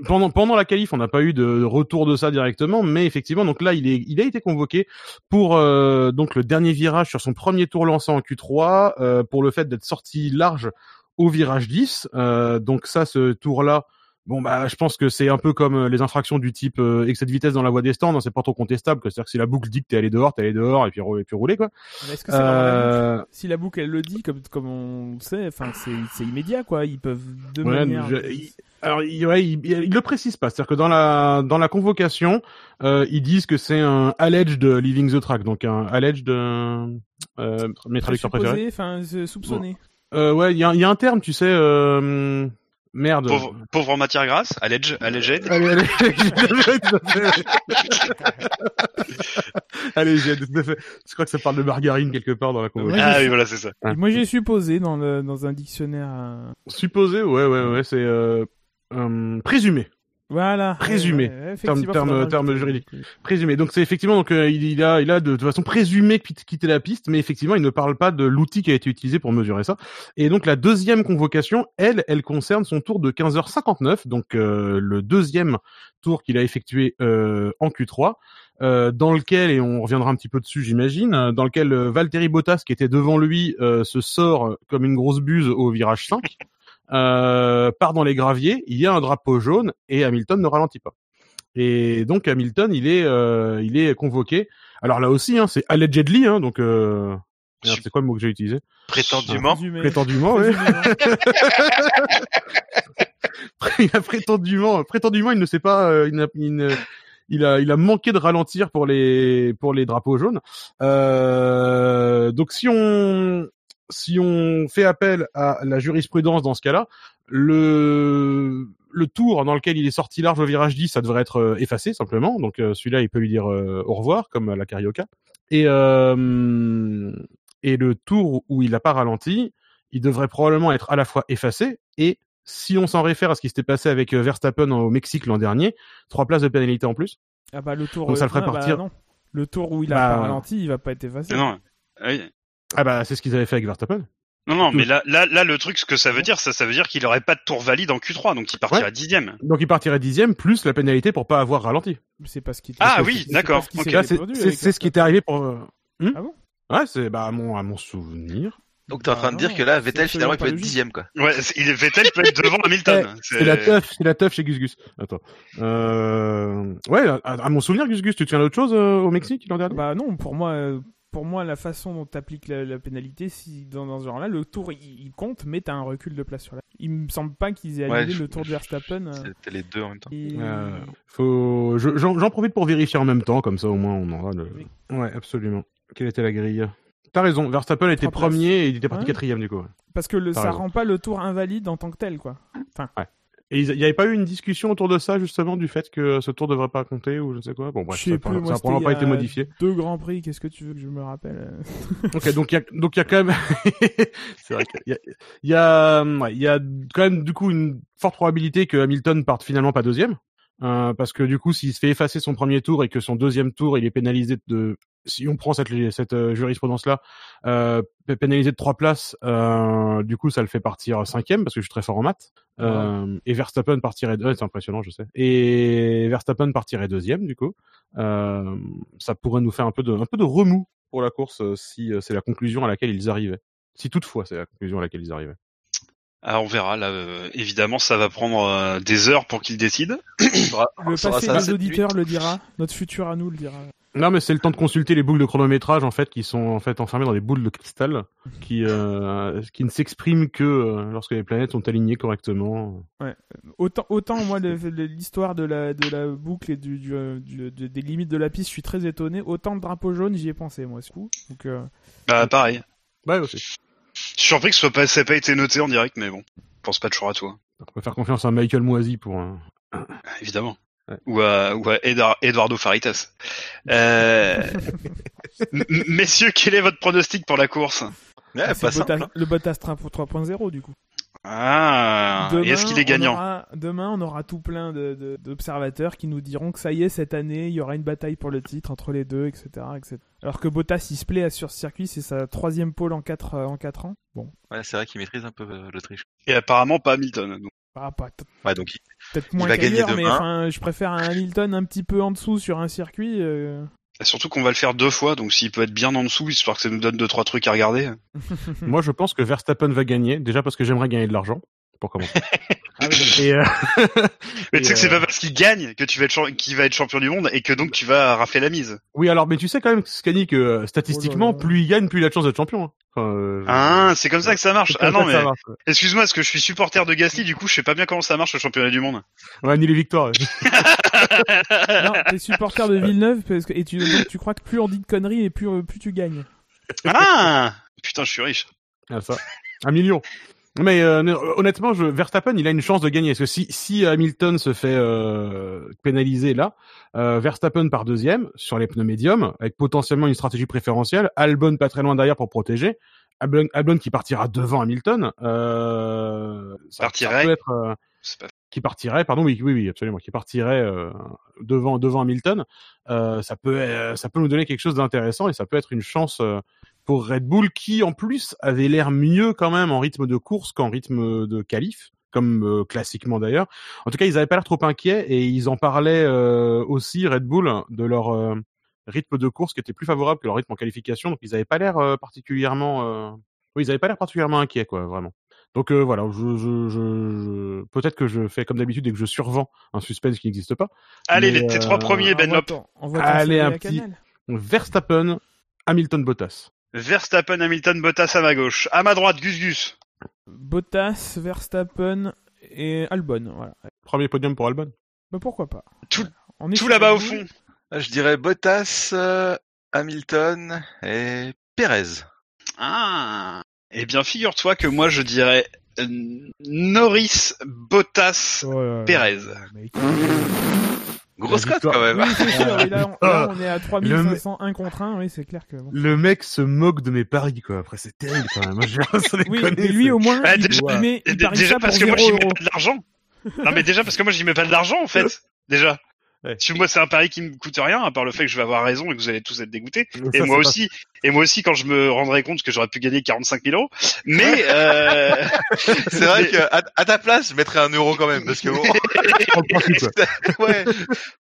pendant pendant la qualif, on n'a pas eu de retour de ça directement, mais effectivement, donc là, il a été convoqué pour euh, donc le dernier virage sur son premier tour lancé en Q3 euh, pour le fait d'être sorti large au virage 10. Euh, donc ça, ce tour-là, bon bah, je pense que c'est un peu comme euh, les infractions du type euh, excès de vitesse dans la voie des stands, hein, c'est pas trop contestable. C'est-à-dire que si la boucle dit que t'es allé dehors, t'es allé dehors et puis et puis rouler quoi. Mais Est-ce que la Euh, Si la boucle elle le dit, comme comme on sait, enfin c'est immédiat quoi. Ils peuvent de Ouais, manière. je- il- alors, il, ouais, il, il le précise pas. C'est-à-dire que dans la dans la convocation, euh, ils disent que c'est un alleged leaving the track, donc un alleged euh, euh, mes traducteurs préférés. Enfin, soupçonné. Euh, ouais, il y a, y a un terme, tu sais, euh, merde. Pauvre, pauvre en matière grasse, alleged. Allez, allez, tout à fait. allez, j'ai tout à fait. Je crois que ça parle de margarine quelque part dans la convocation. Ouais, Ah oui, voilà, c'est ça. Moi j'ai supposé dans le dans un dictionnaire. euh, Supposé, ouais, ouais, ouais, c'est euh, euh, présumé. Voilà. Présumé. Ouais, ouais, effectivement, Terme- terme rajouter. juridique. Présumé. Donc c'est effectivement donc euh, il, il a il a de, toute façon présumé quitter la piste, mais effectivement il ne parle pas de l'outil qui a été utilisé pour mesurer ça. Et donc la deuxième convocation, elle, elle concerne son tour de 15h59, donc euh, le deuxième tour qu'il a effectué euh, en Q3. euh, dans lequel, et on reviendra un petit peu dessus j'imagine, euh, dans lequel euh, Valtteri Bottas qui était devant lui euh, se sort comme une grosse buse au virage 5, euh, part dans les graviers, il y a un drapeau jaune et Hamilton ne ralentit pas. Et donc Hamilton, il est, euh, il est convoqué. Alors là aussi, hein, c'est allegedly, hein, donc euh... c'est quoi le mot que j'ai utilisé Prétendument. Prétendument, il a prétendument, prétendument, il ne sait pas, euh, il, n'a- il ne- il a, il a manqué de ralentir pour les, pour les drapeaux jaunes. Euh, donc si on, si on fait appel à la jurisprudence dans ce cas-là, le, le tour dans lequel il est sorti large au virage 10, ça devrait être euh, effacé simplement. Donc euh, celui-là, il peut lui dire euh, au revoir, comme à la carioca. Et euh, et le tour où il n'a pas ralenti, il devrait probablement être à la fois effacé et si on s'en réfère à ce qui s'était passé avec Verstappen au Mexique l'an dernier, trois places de pénalité en plus. Ah bah le tour. Donc ça le ferait ah, bah, partir. non. Le tour où il a Bah, pas ralenti, il va pas être effacé. Non, oui. Ah bah c'est ce qu'ils avaient fait avec Verstappen. non, non, mais là, là, là, le truc, ce que ça veut dire, ça, ça veut dire qu'il aurait pas de tour valide en Q3, donc il partirait Ouais. dixième. Donc il partirait dixième plus la pénalité pour pas avoir ralenti. C'est pas ce qui. Ah oui, d'accord. c'est c'est ce qui était arrivé pour. euh, hmm Ah bon? Ouais c'est bah à mon à mon souvenir. Donc t'es en train de dire non, que là, Vettel finalement il peut être dixième quoi. Ouais, il est Vettel peut être devant Hamilton. C'est la teuf, c'est la teuf chez Gus Gus. Attends. Euh... Ouais, à, à mon souvenir, Gus Gus, tu te souviens d'autre chose euh, au Mexique l'an dernier? Bah non, pour moi, euh, pour moi, la façon dont t'appliques la, la pénalité, si dans, dans ce genre-là, le tour il, il compte, mais t'as un recul de place sur la. Il me semble pas qu'ils aient Ouais, annulé le tour de Verstappen. euh, C'était les deux en même temps. et- Euh, faut, je- j'en j'en profite pour vérifier en même temps, comme ça au moins on aura le. Oui. Ouais, absolument. Quelle était la grille? T'as raison, Verstappen était places. premier et il était parti Ouais. quatrième du coup. ouais. Parce que le, ça raison. rend pas le tour invalide en tant que tel, quoi. Et il n'y avait pas eu une discussion autour de ça justement du fait que ce tour devrait pas compter ou je ne sais quoi? Bon bref, ça, plus, ça moi, a c'était probablement pas été modifié. Deux grands prix, qu'est-ce que tu veux que je me rappelle? Ok, donc il y a donc il y a quand même c'est vrai qu'il y a il y a ouais, il y a quand même du coup une forte probabilité que Hamilton parte finalement pas deuxième. Euh, parce que du coup, s'il se fait effacer son premier tour et que son deuxième tour, il est pénalisé de, si on prend cette, cette euh, jurisprudence-là, euh, pénalisé de trois places, euh, du coup, ça le fait partir cinquième parce que je suis très fort en maths. Euh, et Verstappen partirait, ouais, c'est impressionnant, je sais. Et Verstappen partirait deuxième, du coup. Euh, ça pourrait nous faire un peu de, un peu de remous pour la course si euh, c'est la conclusion à laquelle ils arrivaient. Si toutefois c'est la conclusion à laquelle ils arrivaient. Ah, on verra. Là, euh, évidemment, ça va prendre euh, des heures pour qu'il décide. Le passé des auditeurs le dira, notre futur à nous le dira. Non, mais c'est le temps de consulter les boucles de chronométrage en fait qui sont en fait enfermées dans des boules de cristal qui euh, qui ne s'expriment que euh, lorsque les planètes sont alignées correctement. Autant, autant moi l'histoire de la de la boucle et du, du, du- de- des limites de la piste, je suis très étonné. Autant le drapeau jaune, j'y ai pensé moi, ce coup. Donc euh, Bah, pareil. Ouais, aussi. Je suis surpris que ce soit pas, ça ait pas été noté en direct, mais bon. Je pense pas toujours à toi. On peut faire confiance à Michael Moisy pour. un- Évidemment. Ouais. Ou à, ou à Edar- Eduardo Faritas. Euh... Messieurs, quel est votre pronostic pour la course? Ouais, pas le. Bottas, hein. le Bottas 3.0 du coup. Ah, et est-ce qu'il est on gagnant aura- Demain, on aura tout plein de- de- d'observateurs qui nous diront que ça y est, cette année, il y aura une bataille pour le titre entre les deux, etc. etc. Alors que Bottas, il se plaît à sur ce circuit, c'est sa troisième pole en 4 en quatre ans. Bon, Ouais, c'est vrai qu'il maîtrise un peu euh, l'Autriche. Et apparemment pas Hamilton. donc. Ah, pas Ouais, donc il- peut-être moins va gagner qu'ailleurs, mais demain. enfin, je préfère un Hamilton un petit peu en dessous sur un circuit. euh. Et Surtout qu'on va le faire deux fois, donc s'il peut être bien en dessous, histoire que ça nous donne deux trois trucs à regarder. Moi, je pense que Verstappen va gagner. Déjà parce que j'aimerais gagner de l'argent. Pour commencer. Ah oui, euh, Mais tu sais que c'est euh, pas parce qu'il gagne que tu vas être qu'il va être champion du monde et que donc tu vas rafler la mise. oui, alors, mais tu sais quand même, Scani, que euh, statistiquement, Oh là là. plus il gagne, plus il a de chance d'être champion. hein. Enfin, euh, Ah, c'est comme ça que ça marche. Ah non mais ouais. excuse-moi, parce que je suis supporter de Gasly, du coup je sais pas bien comment ça marche le championnat du monde. Ouais, ni les victoires. non, t'es supporter de Villeneuve parce que, et tu, donc, tu crois que plus on dit de conneries et plus, euh, plus tu gagnes. Ah, putain, je suis riche. Ah, ça. Un million. Mais euh, honnêtement, je, Verstappen, il a une chance de gagner. Parce que si, si Hamilton se fait euh, pénaliser là, euh, Verstappen par deuxième sur les pneus médiums, avec potentiellement une stratégie préférentielle, Albon pas très loin derrière pour protéger, Albon, Albon qui partira devant Hamilton, euh, ça, peut être, euh, pas... qui partirait, pardon, oui, oui, oui, absolument, qui partirait euh, devant devant Hamilton, euh, ça peut euh, ça peut nous donner quelque chose d'intéressant et ça peut être une chance euh, pour Red Bull qui en plus avait l'air mieux quand même en rythme de course qu'en rythme de qualif, comme euh, classiquement d'ailleurs. En tout cas, ils avaient pas l'air trop inquiets et ils en parlaient euh, aussi Red Bull de leur rythme de course qui était plus favorable que leur rythme en qualification, donc ils avaient pas l'air particulièrement ils avaient pas l'air particulièrement inquiets quoi, vraiment. Donc euh, voilà, je, je, je, je- peut-être que je fais comme d'habitude et que je survends un suspense qui n'existe pas. Allez, Mais, les, tes euh, trois premiers, Ben Envoie Lop. Allez, un à petit-. Verstappen, Hamilton, Bottas. Verstappen, Hamilton, Bottas à ma gauche. À ma droite, Gus Gus. Bottas, Verstappen et Albon. Voilà. Premier podium pour Albon. Bah, pourquoi pas? Tout- On est Tout là-bas au fond. Ah, je dirais Bottas, euh, Hamilton et Perez. Ah. Eh bien, figure-toi que moi je dirais euh, Norris, Bottas, Oh là là. Perez. Grosse cote quand même. Oui, hein. c'est sûr. et là, on, là, on est à Le 3501 contre 1. Oui, c'est clair que. bon. Le mec se moque de mes paris, quoi. Après, c'est terrible, quand même. Moi, je sans Oui, déconner, mais lui au moins, Ah, déjà- il met, il parie Déjà ça pour parce que 0 moi j'y mets pas de l'argent. Non mais déjà parce que moi j'y mets pas de l'argent en fait. Déjà. Ouais. Parce que moi c'est un pari qui me coûte rien à part le fait que je vais avoir raison et que vous allez tous être dégoûtés. Ça, Et moi pas- aussi. Et moi aussi quand je me rendrai compte que j'aurais pu gagner 45 000 euros. Mais euh... C'est vrai que à, à ta place, je mettrais un euro quand même parce que bon, ouais,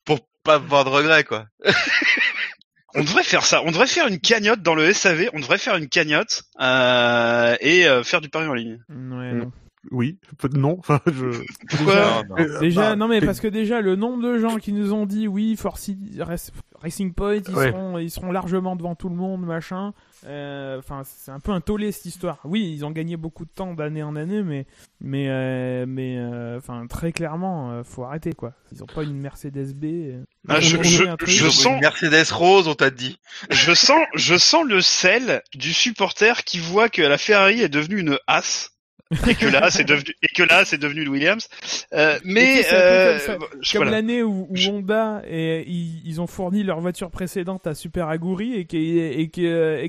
pour pas avoir de regrets quoi. on devrait faire ça. On devrait faire une cagnotte dans le SAV. On devrait faire une cagnotte euh, et euh, faire du pari en ligne. Ouais, Mm. non. Oui. Non. Enfin, je... Pourquoi Non, non. Déjà, bah, non mais parce que déjà le nombre de gens qui nous ont dit oui, Force Rac- Racing Point, ils Ouais. seront, ils seront largement devant tout le monde, machin. Euh, Enfin, c'est un peu un tollé cette histoire. Oui, ils ont gagné beaucoup de temps d'année en année, mais, mais, euh, mais, euh, enfin, très clairement, euh, faut arrêter quoi. Ils ont pas une Mercedes B. euh. Ah, je- On- je- Une sens- Mercedes rose, on t'a dit. Je sens, je sens le sel du supporter qui voit que la Ferrari est devenue une as. Et que là, c'est devenu, et que là, c'est devenu Williams. Euh, mais, euh, comme voilà. l'année où, Honda et ils, ils ont fourni leur voiture précédente à Super Aguri et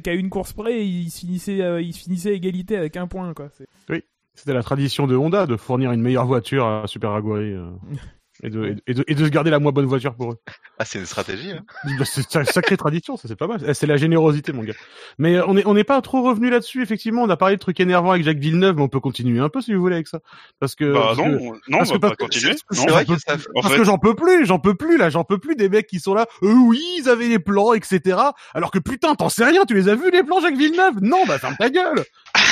qu'à une course près ils se finissaient euh, ils finissaient à égalité avec un point quoi. C'est- C'était la tradition de Honda de fournir une meilleure voiture à Super Aguri. Et de, et, de, et de- et de se garder la moins bonne voiture pour eux. Ah, c'est une stratégie. Hein. Bah, C'est une sacrée tradition, ça c'est pas mal. Eh, C'est la générosité, mon gars. Mais euh, on est on n'est pas trop revenu là-dessus. Effectivement, on a parlé de trucs énervants avec Jacques Villeneuve, mais on peut continuer un peu si vous voulez avec ça. Parce que Bah parce non, que- non, on va que- pas continuer. c'est- Non, C'est vrai j'en que ça. en parce fait, que j'en peux plus, j'en peux plus là, j'en peux plus des mecs qui sont là. Euh, oui, ils avaient les plans, etc. Alors que putain, t'en sais rien, tu les as vus les plans Jacques Villeneuve? Non, bah ferme ta gueule.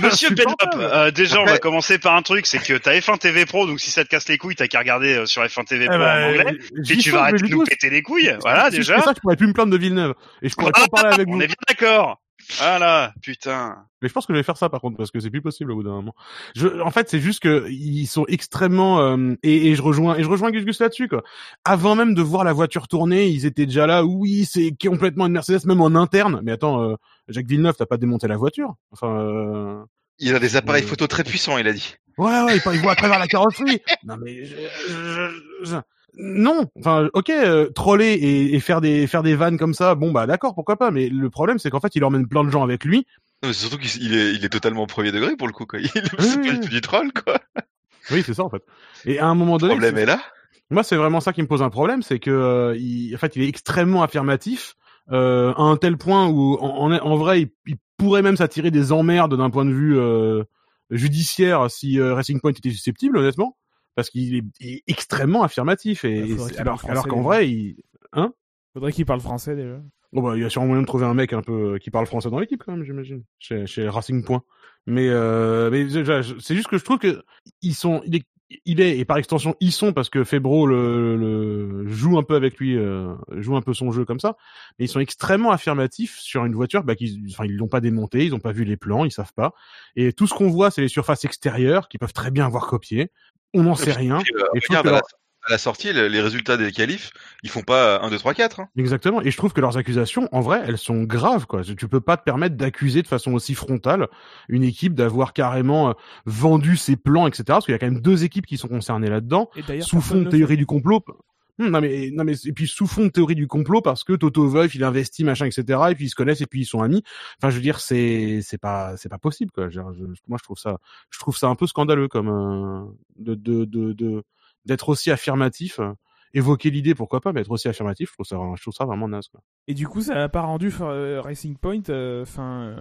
Monsieur insupportable. euh, déjà, on va commencer par un truc, c'est que t'as F1 TV Pro, donc si ça te casse les couilles, t'as qu'à regarder euh, sur F1 TV Eh en anglais. Et tu vas arrêter de nous péter les couilles. Voilà, si déjà. C'est ça, je pourrais plus me plaindre de Villeneuve et je pourrais pas en parler avec On vous. est bien d'accord. Voilà, putain. Mais je pense que je vais faire ça par contre parce que c'est plus possible au bout d'un moment. Je, en fait, c'est juste que ils sont extrêmement euh, et, et je rejoins et je rejoins Gus Gus là-dessus quoi. Avant même de voir la voiture tourner, ils étaient déjà là. Oui, c'est complètement une Mercedes même en interne. Mais attends, euh, Jacques Villeneuve, t'as pas démonté la voiture Enfin, euh... Il a des appareils photo très puissants, il a dit. ouais, ouais, il, voit à travers la carrosserie. Non mais je- je- je- non. Enfin, ok, euh, troller et, et faire des faire des vannes comme ça, bon bah d'accord, pourquoi pas. Mais le problème, c'est qu'en fait, il emmène plein de gens avec lui. Non, mais c'est surtout qu'il il est, il est totalement au premier degré pour le coup. Quoi. Il c'est pas du troll, quoi. Oui, c'est ça en fait. Et à un moment Le donné, problème est là. Moi, c'est vraiment ça qui me pose un problème, c'est que euh, il, en fait, il est extrêmement affirmatif euh, à un tel point où, en, en, en vrai, il, il pourrait même s'attirer des emmerdes d'un point de vue euh, judiciaire si euh, Racing Point était susceptible, honnêtement, parce qu'il est, il est extrêmement affirmatif et, Bah, et qu'il alors, alors qu'en vrai, il, hein? Faudrait qu'il parle français déjà. Bon bah il y a sûrement moyen de trouver un mec un peu euh, qui parle français dans l'équipe quand même, j'imagine, chez, chez Racing Point. Mais euh, mais c'est juste que je trouve que ils sont, il est, il est et par extension ils sont parce que Febro le, le joue un peu avec lui, euh, joue un peu son jeu comme ça. Mais ils sont extrêmement affirmatifs sur une voiture, bah qu'ils, enfin ils l'ont pas démontée, ils ont pas vu les plans, ils savent pas. Et tout ce qu'on voit c'est les surfaces extérieures qui peuvent très bien avoir copié. On n'en sait rien. Euh, Et je trouve regarde, que à, la, leur- à la sortie, le- les résultats des qualifs, ils font pas 1, 2, 3, 4. Hein. Exactement. Et je trouve que leurs accusations, en vrai, elles sont graves, quoi. Tu peux pas te permettre d'accuser de façon aussi frontale une équipe d'avoir carrément euh, vendu ses plans, etc. Parce qu'il y a quand même deux équipes qui sont concernées là-dedans. Et d'ailleurs, Sous fond de théorie du complot. Hum, non mais non mais et puis sous fond de théorie du complot parce que Toto Wolff il investit machin etc et puis ils se connaissent et puis ils sont amis enfin je veux dire c'est c'est pas c'est pas possible quoi Je- je- moi je trouve ça je trouve ça un peu scandaleux comme euh, de de de de- d'être aussi affirmatif euh, évoquer l'idée pourquoi pas mais être aussi affirmatif je trouve ça je trouve ça vraiment naze quoi. Et du coup, ça n'a pas rendu euh, Racing Point, enfin,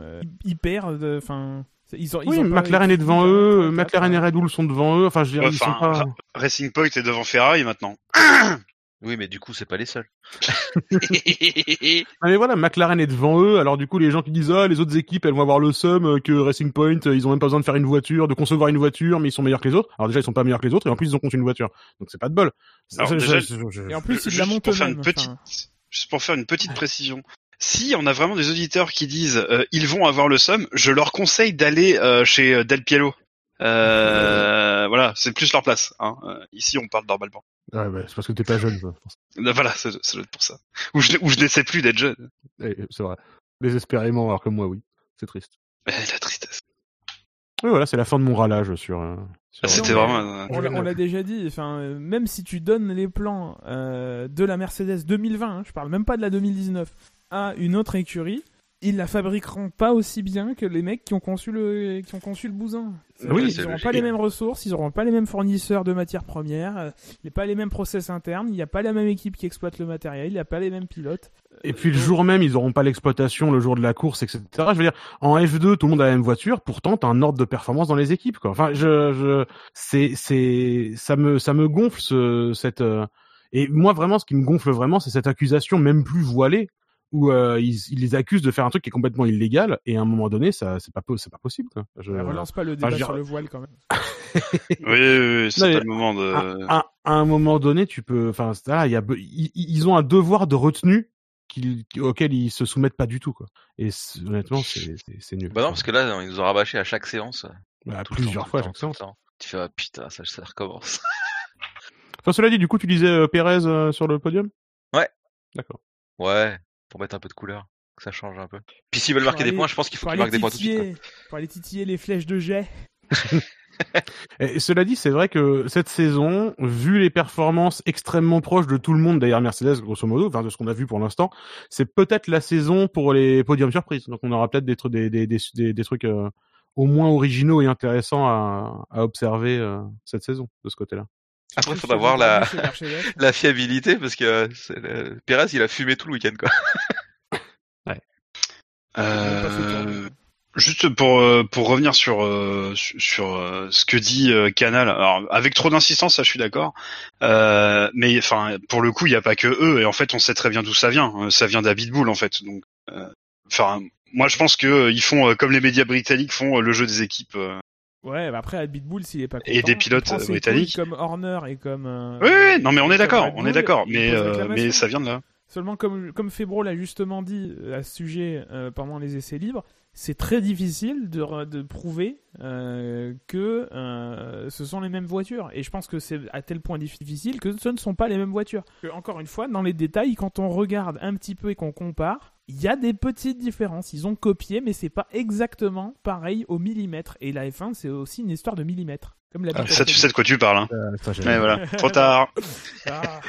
hyper, enfin, ils ont. Ils Oui, ont pas McLaren est devant eux, le 34, McLaren et euh, Red Bull sont devant eux. Enfin, je dirais, Ouais, ils sont pas. Racing Point est devant Ferrari maintenant. Oui, mais du coup, c'est pas les seuls. Ah, mais voilà, McLaren est devant eux. Alors du coup, les gens qui disent ah les autres équipes elles vont avoir le seum euh, que Racing Point, euh, ils ont même pas besoin de faire une voiture, de concevoir une voiture, mais ils sont meilleurs que les autres. Alors déjà ils sont pas meilleurs que les autres et en plus ils ont conçu une voiture. Donc c'est pas de bol. Alors, Je- déjà, je- je- je- Et en plus, ils juste la montent pour faire une petite, enfin. juste pour faire une petite précision. Si on a vraiment des auditeurs qui disent euh, ils vont avoir le somme, je leur conseille d'aller euh, chez Del Piero. Euh, voilà, c'est plus leur place. Hein. Euh, ici, on parle normalement. Ouais, ouais, c'est parce que t'es pas jeune. ça, je pense. Euh, Voilà, être pour ça. Ou je, ou je n'essaie plus d'être jeune. Eh, C'est vrai. Désespérément, alors que moi oui. C'est triste. Mais la tristesse. Oui, voilà, c'est la fin de mon râlage sur. euh, sur- Ah, C'était vraiment. un- On l'a- on l'a déjà dit, enfin, même si tu donnes les plans euh, de la Mercedes 2020, hein, je parle même pas de la 2019, à une autre écurie, ils la fabriqueront pas aussi bien que les mecs qui ont conçu le, qui ont conçu le bousin. Oui, ils n'auront pas les mêmes ressources, ils n'auront pas les mêmes fournisseurs de matières premières, euh, il n'y a pas les mêmes process internes, il n'y a pas la même équipe qui exploite le matériel, il n'y a pas les mêmes pilotes. Et puis le jour même, ils auront pas l'exploitation le jour de la course, etc. Je veux dire, en F2, tout le monde a la même voiture, pourtant t'as un ordre de performance dans les équipes, quoi. Enfin, je, je, c'est, c'est, ça me, ça me gonfle ce, cette. euh, Et moi, vraiment, ce qui me gonfle vraiment, c'est cette accusation, même plus voilée, où euh, ils, ils les accusent de faire un truc qui est complètement illégal, et à un moment donné, ça, c'est pas, c'est pas possible, quoi. Je... ne relance pas le enfin, débat dire- sur le voile quand même. Oui, oui, oui, c'est le moment de. à, à- à un moment donné, tu peux, enfin, il y a, ils, ils ont un devoir de retenue qu'ils- auquel ils se soumettent pas du tout, quoi. Et honnêtement, c'est, nul. Bah non, parce que là, ils nous ont rabâché à chaque séance. Bah, tout le temps, plusieurs tout fois le chaque séance. Tu fais, ah, putain, ça, ça recommence. Enfin, cela dit, du coup, tu disais euh, Pérez euh, sur le podium? Ouais. D'accord. Ouais, pour mettre un peu de couleur, que ça change un peu. Puis s'ils veulent marquer des points, je pense qu'il faut qu'ils aller, marquent des points tout de suite. pour aller titiller les flèches de jet. Et cela dit, c'est vrai que cette saison, vu les performances extrêmement proches de tout le monde derrière Mercedes, grosso modo, enfin de ce qu'on a vu pour l'instant, c'est peut-être la saison pour les podiums surprises. Donc on aura peut-être des, tru- des, des, des, des, des trucs euh, au moins originaux et intéressants à, à observer euh, cette saison de ce côté-là. Après, il faudra voir la, la fiabilité, parce que euh, le- Pérez, il a fumé tout le week-end, quoi. Fait Euh. Juste pour euh, pour revenir sur euh, sur, sur, euh, ce que dit euh, Canal. Alors avec trop d'insistance, ça je suis d'accord. Euh, mais enfin pour le coup, il n'y a pas que eux et en fait on sait très bien d'où ça vient. Ça vient d'Abitbull en fait. Donc euh, enfin moi je pense que euh, ils font euh, comme les médias britanniques font euh, le jeu des équipes. euh. Ouais, bah après, à Bitbull, s'il est pas content, Et des il pilotes, britanniques. Comme Horner et comme. euh, Oui, oui, non mais on est d'accord, on Bull, est d'accord. Mais euh, mais ça vient de là. Seulement, comme, comme Febro l'a justement dit à ce sujet euh, pendant les essais libres, c'est très difficile de, de prouver que ce sont les mêmes voitures. Et je pense que c'est à tel point difficile que ce ne sont pas les mêmes voitures. Que, encore une fois, dans les détails, quand on regarde un petit peu et qu'on compare, il y a des petites différences. Ils ont copié, mais c'est pas exactement pareil au millimètre. Et la F1, c'est aussi une histoire de millimètres. Comme la Ah, Ça tu sais de quoi tu parles. Hein. Euh, ça, Mais voilà, trop tard. Ah.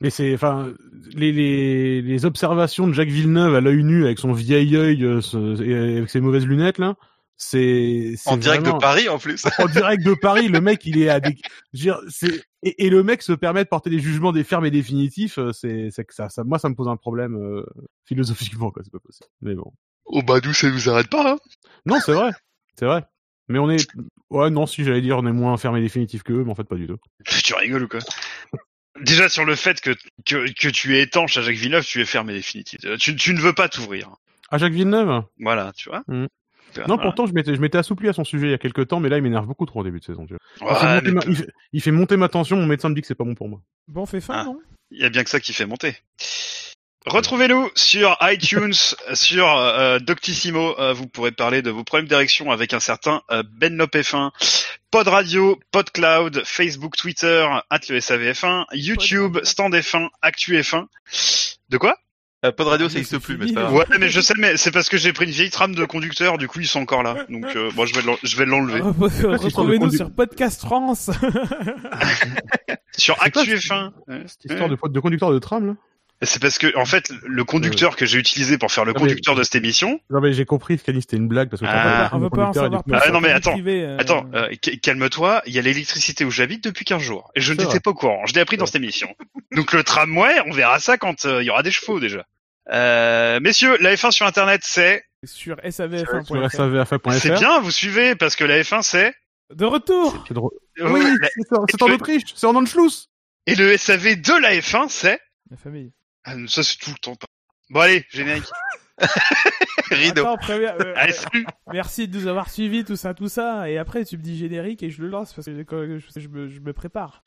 Mais c'est, enfin, les, les, les observations de Jacques Villeneuve à l'œil nu avec son vieil œil euh, ce- et avec ses mauvaises lunettes là, c'est En direct vraiment- de Paris, en plus. en direct de Paris, le mec il est à des, c'est et, et le mec se permet de porter des jugements des fermes et définitifs, euh, c'est c'est que ça, ça, moi ça me pose un problème euh, philosophiquement quoi, c'est pas possible. Mais bon, Oh bah nous, ça nous arrête pas, hein. non c'est vrai, c'est vrai. Mais on est, ouais, non, si j'allais dire, on est moins fermé définitif que eux, mais en fait pas du tout. Tu rigoles ou quoi? Déjà sur le fait que, que, que tu es étanche à Jacques Villeneuve, tu es fermé définitif. Tu, tu ne veux pas t'ouvrir. À Jacques Villeneuve? Voilà, tu vois. Voilà. Non, pourtant, je m'étais, je m'étais assoupli à son sujet il y a quelques temps, mais là, il m'énerve beaucoup trop au début de saison. tu vois. Il fait Ouais, monter mais ma- il, fait, il fait monter ma tension, mon médecin me dit que c'est pas bon pour moi. Bon, on fait fin, Ah. non? Il y a bien que ça qui fait monter. Retrouvez-nous sur iTunes, sur euh, Doctissimo. Euh, vous pourrez parler de vos problèmes d'érection avec un certain euh, Ben F1. Pod Radio, Pod Cloud, Facebook, Twitter, at le SAVF1, YouTube, Stand F1, Actu F1. De quoi? Euh, pas de radio, Ah, ça existe plus, mais grave. Ouais, mais je sais, mais c'est parce que j'ai pris une vieille trame de conducteur, du coup ils sont encore là. Donc euh, bon, je vais l'en- je vais l'enlever. Retrouvez-nous sur Podcast France. Sur C'est quoi, Actu c'est- F1. ouais. Cette histoire de, de conducteur de tram, là? C'est parce que en fait le conducteur que j'ai utilisé pour faire le mais- conducteur de cette émission, Non, mais j'ai compris, Scanny, c'était une blague, parce que Ah, on de veut pas en savoir plus. Ah, non, mais attends, euh, Attends, euh, ca- calme-toi, il y a l'électricité où j'habite depuis 15 jours. Et je C'est n'étais vrai. pas au courant, je l'ai appris dans cette émission. Donc le tramway, on verra ça quand euh, il y aura des chevaux déjà. Euh, messieurs, la F1 sur internet c'est... sur Sur savf1.fr. savf.fr. C'est bien, vous suivez, parce que la F1 c'est... De retour C'est drôle. Euh, Oui, la- c'est en- c'est en Autriche, c'est en Anschluss. Et le SAV de la F1 c'est... La famille. Ah, ça c'est tout le temps. pas- Bon allez, générique. Rideau. Attends, euh, Allez, salut merci de nous avoir suivis, tout ça, tout ça. Et après, tu me dis générique et je le lance parce que je, je me, je me prépare.